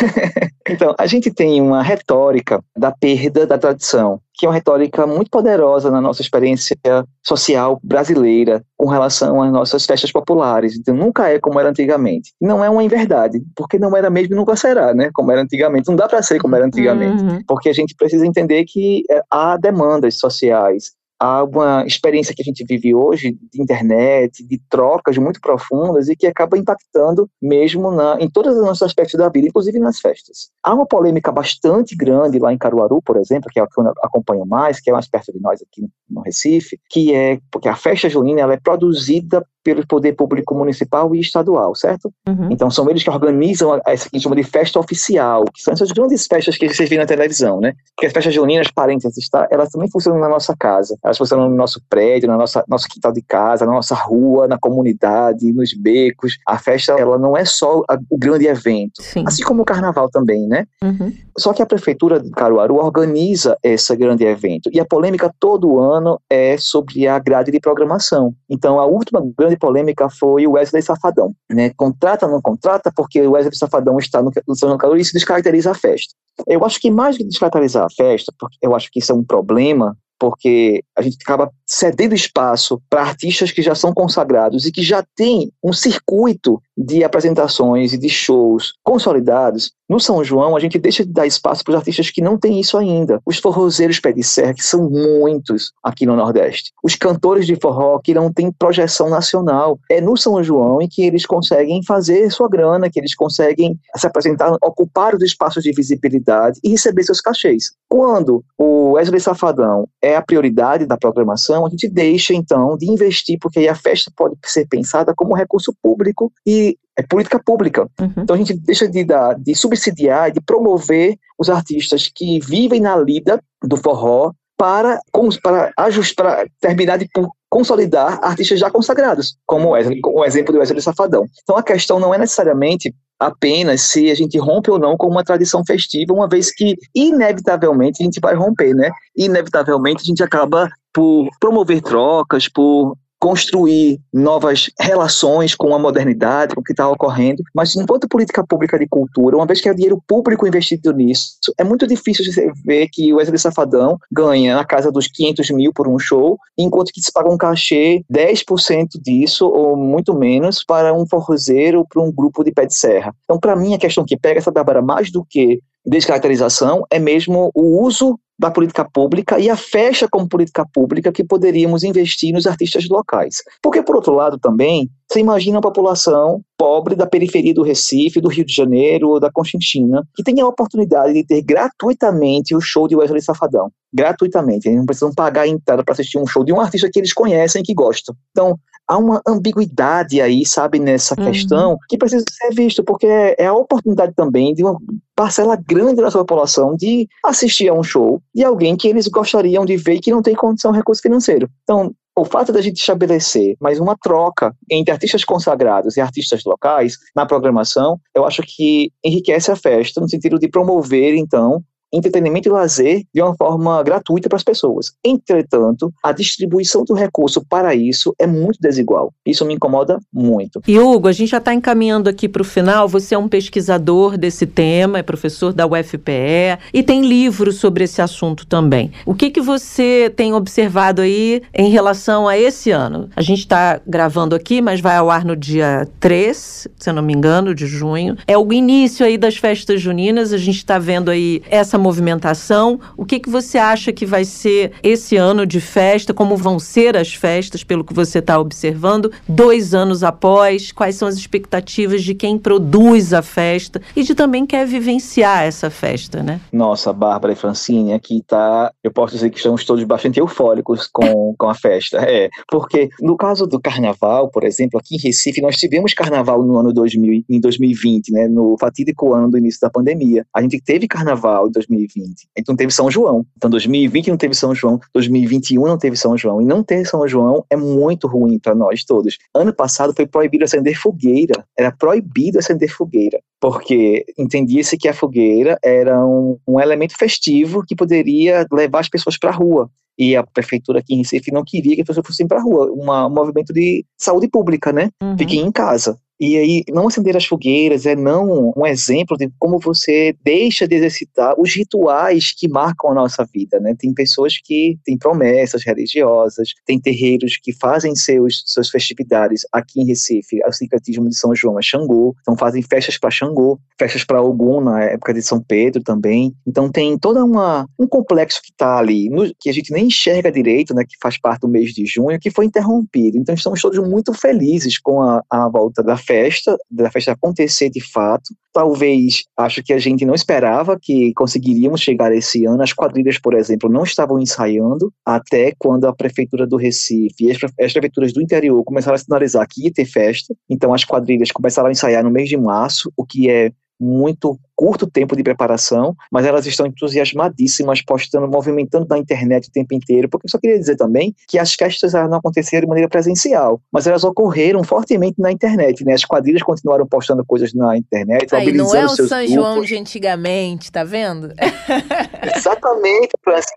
então, a gente tem uma retórica da perda da tradição, que é uma retórica muito poderosa na nossa experiência social brasileira com relação às nossas festas populares. Então, nunca é como era antigamente. Não é uma inverdade, porque não era mesmo e nunca será, né? Como era antigamente. Não dá para ser como era antigamente, uhum. porque a gente precisa entender que eh, há demandas sociais, há uma experiência que a gente vive hoje de internet, de trocas muito profundas e que acaba impactando mesmo na, em todos os nossos aspectos da vida, inclusive nas festas. Há uma polêmica bastante grande lá em Caruaru, por exemplo, que é a que eu acompanho mais, que é mais perto de nós aqui no Recife, que é porque a festa junina ela é produzida pelo poder público municipal e estadual, certo? Uhum. Então são eles que organizam essa que a gente chama de festa oficial, que são essas grandes festas que vocês viram na televisão, né? Porque as festas juninas, parênteses, tá? elas também funcionam na nossa casa, elas funcionam no nosso prédio, na nossa nosso quintal de casa, na nossa rua, na comunidade, nos becos. A festa, ela não é só a, o grande evento, Sim. assim como o carnaval também, né? Uhum. Só que a prefeitura de Caruaru organiza esse grande evento e a polêmica todo ano é sobre a grade de programação. Então a última grande grande polêmica foi o Wesley Safadão. Né? Contrata não contrata, porque o Wesley Safadão está no, no São Calor e isso descaracteriza a festa. Eu acho que mais que descaracterizar a festa, porque eu acho que isso é um problema, porque a gente acaba cedendo espaço para artistas que já são consagrados e que já têm um circuito de apresentações e de shows consolidados. No São João, a gente deixa de dar espaço para os artistas que não têm isso ainda. Os forrozeiros pé de serra, que são muitos aqui no Nordeste. Os cantores de forró que não têm projeção nacional. É no São João em que eles conseguem fazer sua grana, que eles conseguem se apresentar, ocupar os espaços de visibilidade e receber seus cachês. Quando o Wesley Safadão é a prioridade da programação, a gente deixa então de investir, porque aí a festa pode ser pensada como recurso público e é política pública. Uhum. Então a gente deixa de dar, de subsidiar, de promover os artistas que vivem na lida do forró para, para ajustar, para terminar de consolidar artistas já consagrados, como o exemplo do Wesley Safadão. Então a questão não é necessariamente apenas se a gente rompe ou não com uma tradição festiva, uma vez que inevitavelmente a gente vai romper, né? Inevitavelmente a gente acaba por promover trocas, por construir novas relações com a modernidade, com o que está ocorrendo, mas enquanto política pública de cultura, uma vez que é dinheiro público investido nisso, é muito difícil você ver que o Wesley Safadão ganha na casa dos 500 mil por um show, enquanto que se paga um cachê 10% disso, ou muito menos, para um forrozeiro ou para um grupo de pé de serra. Então, para mim, a questão que pega essa Bárbara mais do que descaracterização é mesmo o uso da política pública e a fecha como política pública que poderíamos investir nos artistas locais. Porque, por outro lado, também, você imagina a população pobre da periferia do Recife, do Rio de Janeiro ou da Conchinchina, que tem a oportunidade de ter gratuitamente o show de Wesley Safadão. Gratuitamente. Eles não precisam pagar a entrada para assistir um show de um artista que eles conhecem e que gostam. Então, há uma ambiguidade aí, sabe, nessa uhum. questão que precisa ser visto, porque é, a oportunidade também de uma parcela grande da sua população de assistir a um show de alguém que eles gostariam de ver e que não tem condição recurso financeiro. Então, o fato da gente estabelecer mais uma troca entre artistas consagrados e artistas locais na programação, eu acho que enriquece a festa no sentido de promover, então, entretenimento e lazer de uma forma gratuita para as pessoas. Entretanto, a distribuição do recurso para isso é muito desigual. Isso me incomoda muito. E Hugo, a gente já está encaminhando aqui para o final. Você é um pesquisador desse tema, é professor da UFPE e tem livros sobre esse assunto também. O que, que você tem observado aí em relação a esse ano? A gente está gravando aqui, mas vai ao ar no dia 3, se eu não me engano, de junho. É o início aí das festas juninas. A gente está vendo aí essa movimentação. O que, que você acha que vai ser esse ano de festa? Como vão ser as festas, pelo que você está observando? Dois anos após, quais são as expectativas de quem produz a festa e de também quer vivenciar essa festa, né? Nossa, Bárbara e Francine, aqui tá. Eu posso dizer que estamos todos bastante eufóricos com, com a festa. É, porque no caso do carnaval, por exemplo, aqui em Recife, nós tivemos carnaval no ano 2000, em 2020, né? No fatídico ano do início da pandemia. A gente teve carnaval em 2020 2020. Então teve São João. Então 2020 não teve São João, 2021 não teve São João. E não ter São João é muito ruim para nós todos. Ano passado foi proibido acender fogueira. Era proibido acender fogueira. Porque entendia-se que a fogueira era um, um elemento festivo que poderia levar as pessoas para a rua e a prefeitura aqui em Recife não queria que as pessoas fossem para a rua, uma, um movimento de saúde pública, né? Uhum. Fiquem em casa. E aí, não acender as fogueiras é não um exemplo de como você deixa de exercitar os rituais que marcam a nossa vida, né? Tem pessoas que têm promessas religiosas, tem terreiros que fazem seus suas festividades aqui em Recife, o sincretismo de São João é Xangô, então fazem festas para Xangô, festas para Ogum na época de São Pedro também. Então tem toda uma um complexo que está ali, no, que a gente nem enxerga direito, né, que faz parte do mês de junho, que foi interrompido. Então estamos todos muito felizes com a, a volta da festa, da festa acontecer de fato. Talvez, acho que a gente não esperava que conseguiríamos chegar esse ano. As quadrilhas, por exemplo, não estavam ensaiando até quando a prefeitura do Recife e as, as prefeituras do interior começaram a sinalizar que ia ter festa. Então as quadrilhas começaram a ensaiar no mês de março, o que é muito curto tempo de preparação, mas elas estão entusiasmadíssimas, postando, movimentando na internet o tempo inteiro, porque eu só queria dizer também que as festas não aconteceram de maneira presencial, mas elas ocorreram fortemente na internet, né? As quadrilhas continuaram postando coisas na internet, Aí não é o São grupos. João de antigamente, tá vendo? exatamente,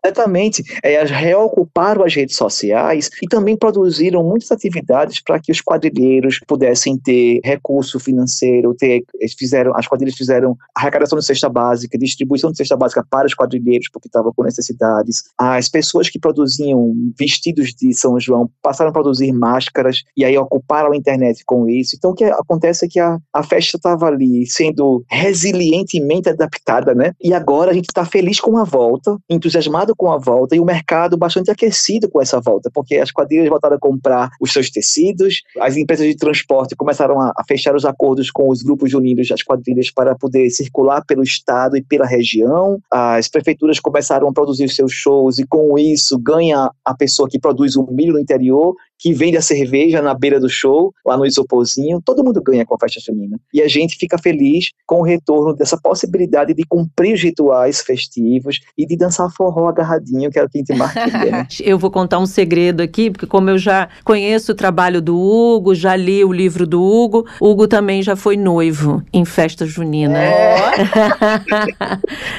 exatamente. É, elas reocuparam as redes sociais e também produziram muitas atividades para que os quadrilheiros pudessem ter recurso financeiro, ter, fizeram, as quadrilhas fizeram arrecadação de cesta básica, distribuição de cesta básica para os quadrilheiros, porque estavam com necessidades. As pessoas que produziam vestidos de São João passaram a produzir máscaras e aí ocuparam a internet com isso. Então, o que acontece é que a, a festa estava ali sendo resilientemente adaptada, né? E agora a gente está feliz com a volta, entusiasmado com a volta e o mercado bastante aquecido com essa volta, porque as quadrilhas voltaram a comprar os seus tecidos, as empresas de transporte começaram a, a fechar os acordos com os grupos unidos, as quadrilhas, para poder circular circular pelo estado e pela região. As prefeituras começaram a produzir seus shows e com isso ganha a pessoa que produz o milho no interior que vende a cerveja na beira do show, lá no isoporzinho, todo mundo ganha com a festa junina. E a gente fica feliz com o retorno dessa possibilidade de cumprir os rituais festivos e de dançar forró agarradinho, que era o que a gente mais queria. Né? eu vou contar um segredo aqui, porque como eu já conheço o trabalho do Hugo, já li o livro do Hugo, Hugo também já foi noivo em festa junina. É.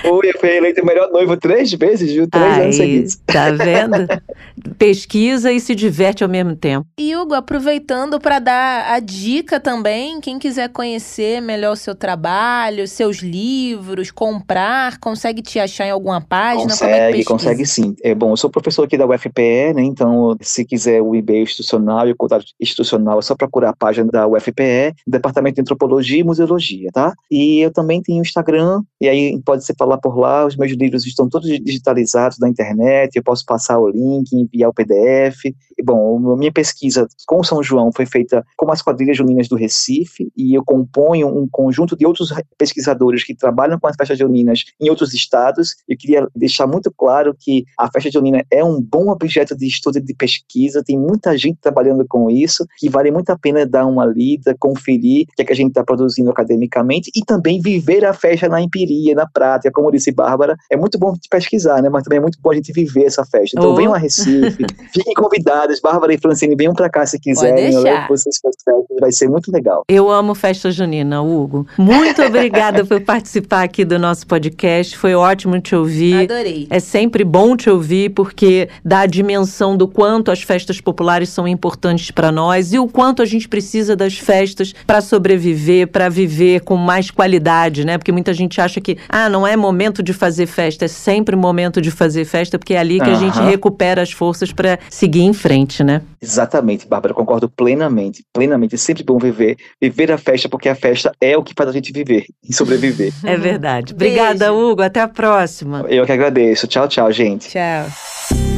Oi, eu fui eleito o melhor noivo três vezes, viu? Três Aí, anos seguidos. Tá vendo? Pesquisa e se diverte ao mesmo mesmo tempo. E Hugo, aproveitando para dar a dica também, quem quiser conhecer melhor o seu trabalho, seus livros, comprar, consegue te achar em alguma página? É consegue, é consegue sim. É bom, eu sou professor aqui da UFPE, né? Então, se quiser o e-mail institucional e o contato institucional, é só procurar a página da UFPE, Departamento de Antropologia e Museologia, tá? E eu também tenho Instagram, e aí pode ser falar por lá, os meus livros estão todos digitalizados na internet, eu posso passar o link, enviar o PDF. E, bom, a minha pesquisa com São João foi feita com as quadrilhas juninas do Recife, e eu componho um conjunto de outros pesquisadores que trabalham com as festas juninas em outros estados. Eu queria deixar muito claro que a festa junina é um bom objeto de estudo e de pesquisa, tem muita gente trabalhando com isso, que vale muito a pena dar uma lida, conferir o que, é que a gente está produzindo academicamente e também viver a festa na empiria, na prática, como disse Bárbara. É muito bom de pesquisar, né? Mas também é muito bom a gente viver essa festa. Então oh. venham a Recife, fiquem convidadas, Bárbara e Francine, venham para cá se quiserem. Eu levo vocês para festas, vai ser muito legal. Eu amo festa junina, Hugo. Muito obrigada por participar aqui do nosso podcast. Foi ótimo te ouvir. Adorei. É sempre bom te ouvir porque dá a dimensão do quanto as festas populares são importantes para nós e o quanto a gente precisa das festas para sobreviver, para viver com mais qualidade, né? Porque muita gente acha que, ah, não é momento de fazer festa, é sempre momento de fazer festa, porque é ali que uhum. a gente recupera as forças para seguir em frente, né? Exatamente, Bárbara, concordo plenamente, plenamente. É sempre bom viver, viver a festa, porque a festa é o que faz a gente viver e sobreviver. É verdade. Obrigada, Hugo. Até a próxima. Eu que agradeço. Tchau, tchau, gente. Tchau.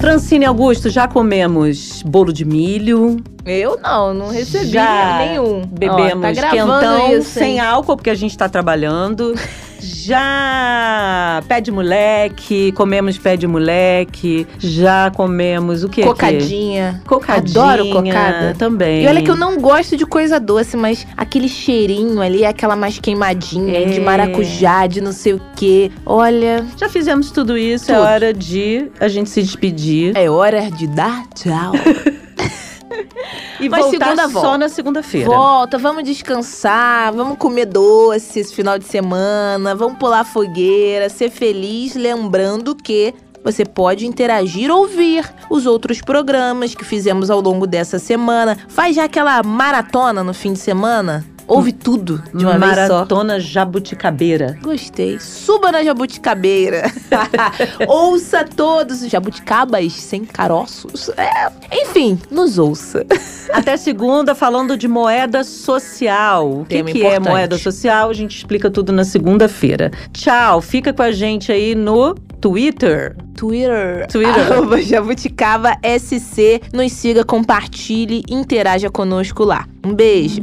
Francine Augusto, já comemos bolo de milho. Eu não, não recebi já nenhum. Bebemos Ó, tá quentão isso, sem álcool, porque a gente tá trabalhando. Já pé de moleque, comemos pé de moleque, já comemos o que Cocadinha. Cocadinha. Adoro cocada. Também. E olha que eu não gosto de coisa doce, mas aquele cheirinho ali, aquela mais queimadinha, é. de maracujá, de não sei o quê. Olha. Já fizemos tudo isso, é tudo. é hora de a gente se despedir. É hora de dar tchau. E Mas voltar segunda volta. só na segunda-feira. Volta, vamos descansar, vamos comer doce esse final de semana, vamos pular fogueira, ser feliz, lembrando que você pode interagir, ouvir os outros programas que fizemos ao longo dessa semana. Faz já aquela maratona no fim de semana. Ouve tudo de uma Maratona vez só. Maratona jabuticabeira. Gostei. Suba na jabuticabeira. ouça todos os jabuticabas sem caroços. É. Enfim, nos ouça. Até segunda, falando de moeda social. O que, que é moeda social? A gente explica tudo na segunda-feira. Tchau. Fica com a gente aí no Twitter. Twitter. Twitter. Arroba Jabuticaba SC. Nos siga, compartilhe, interaja conosco lá. Um beijo.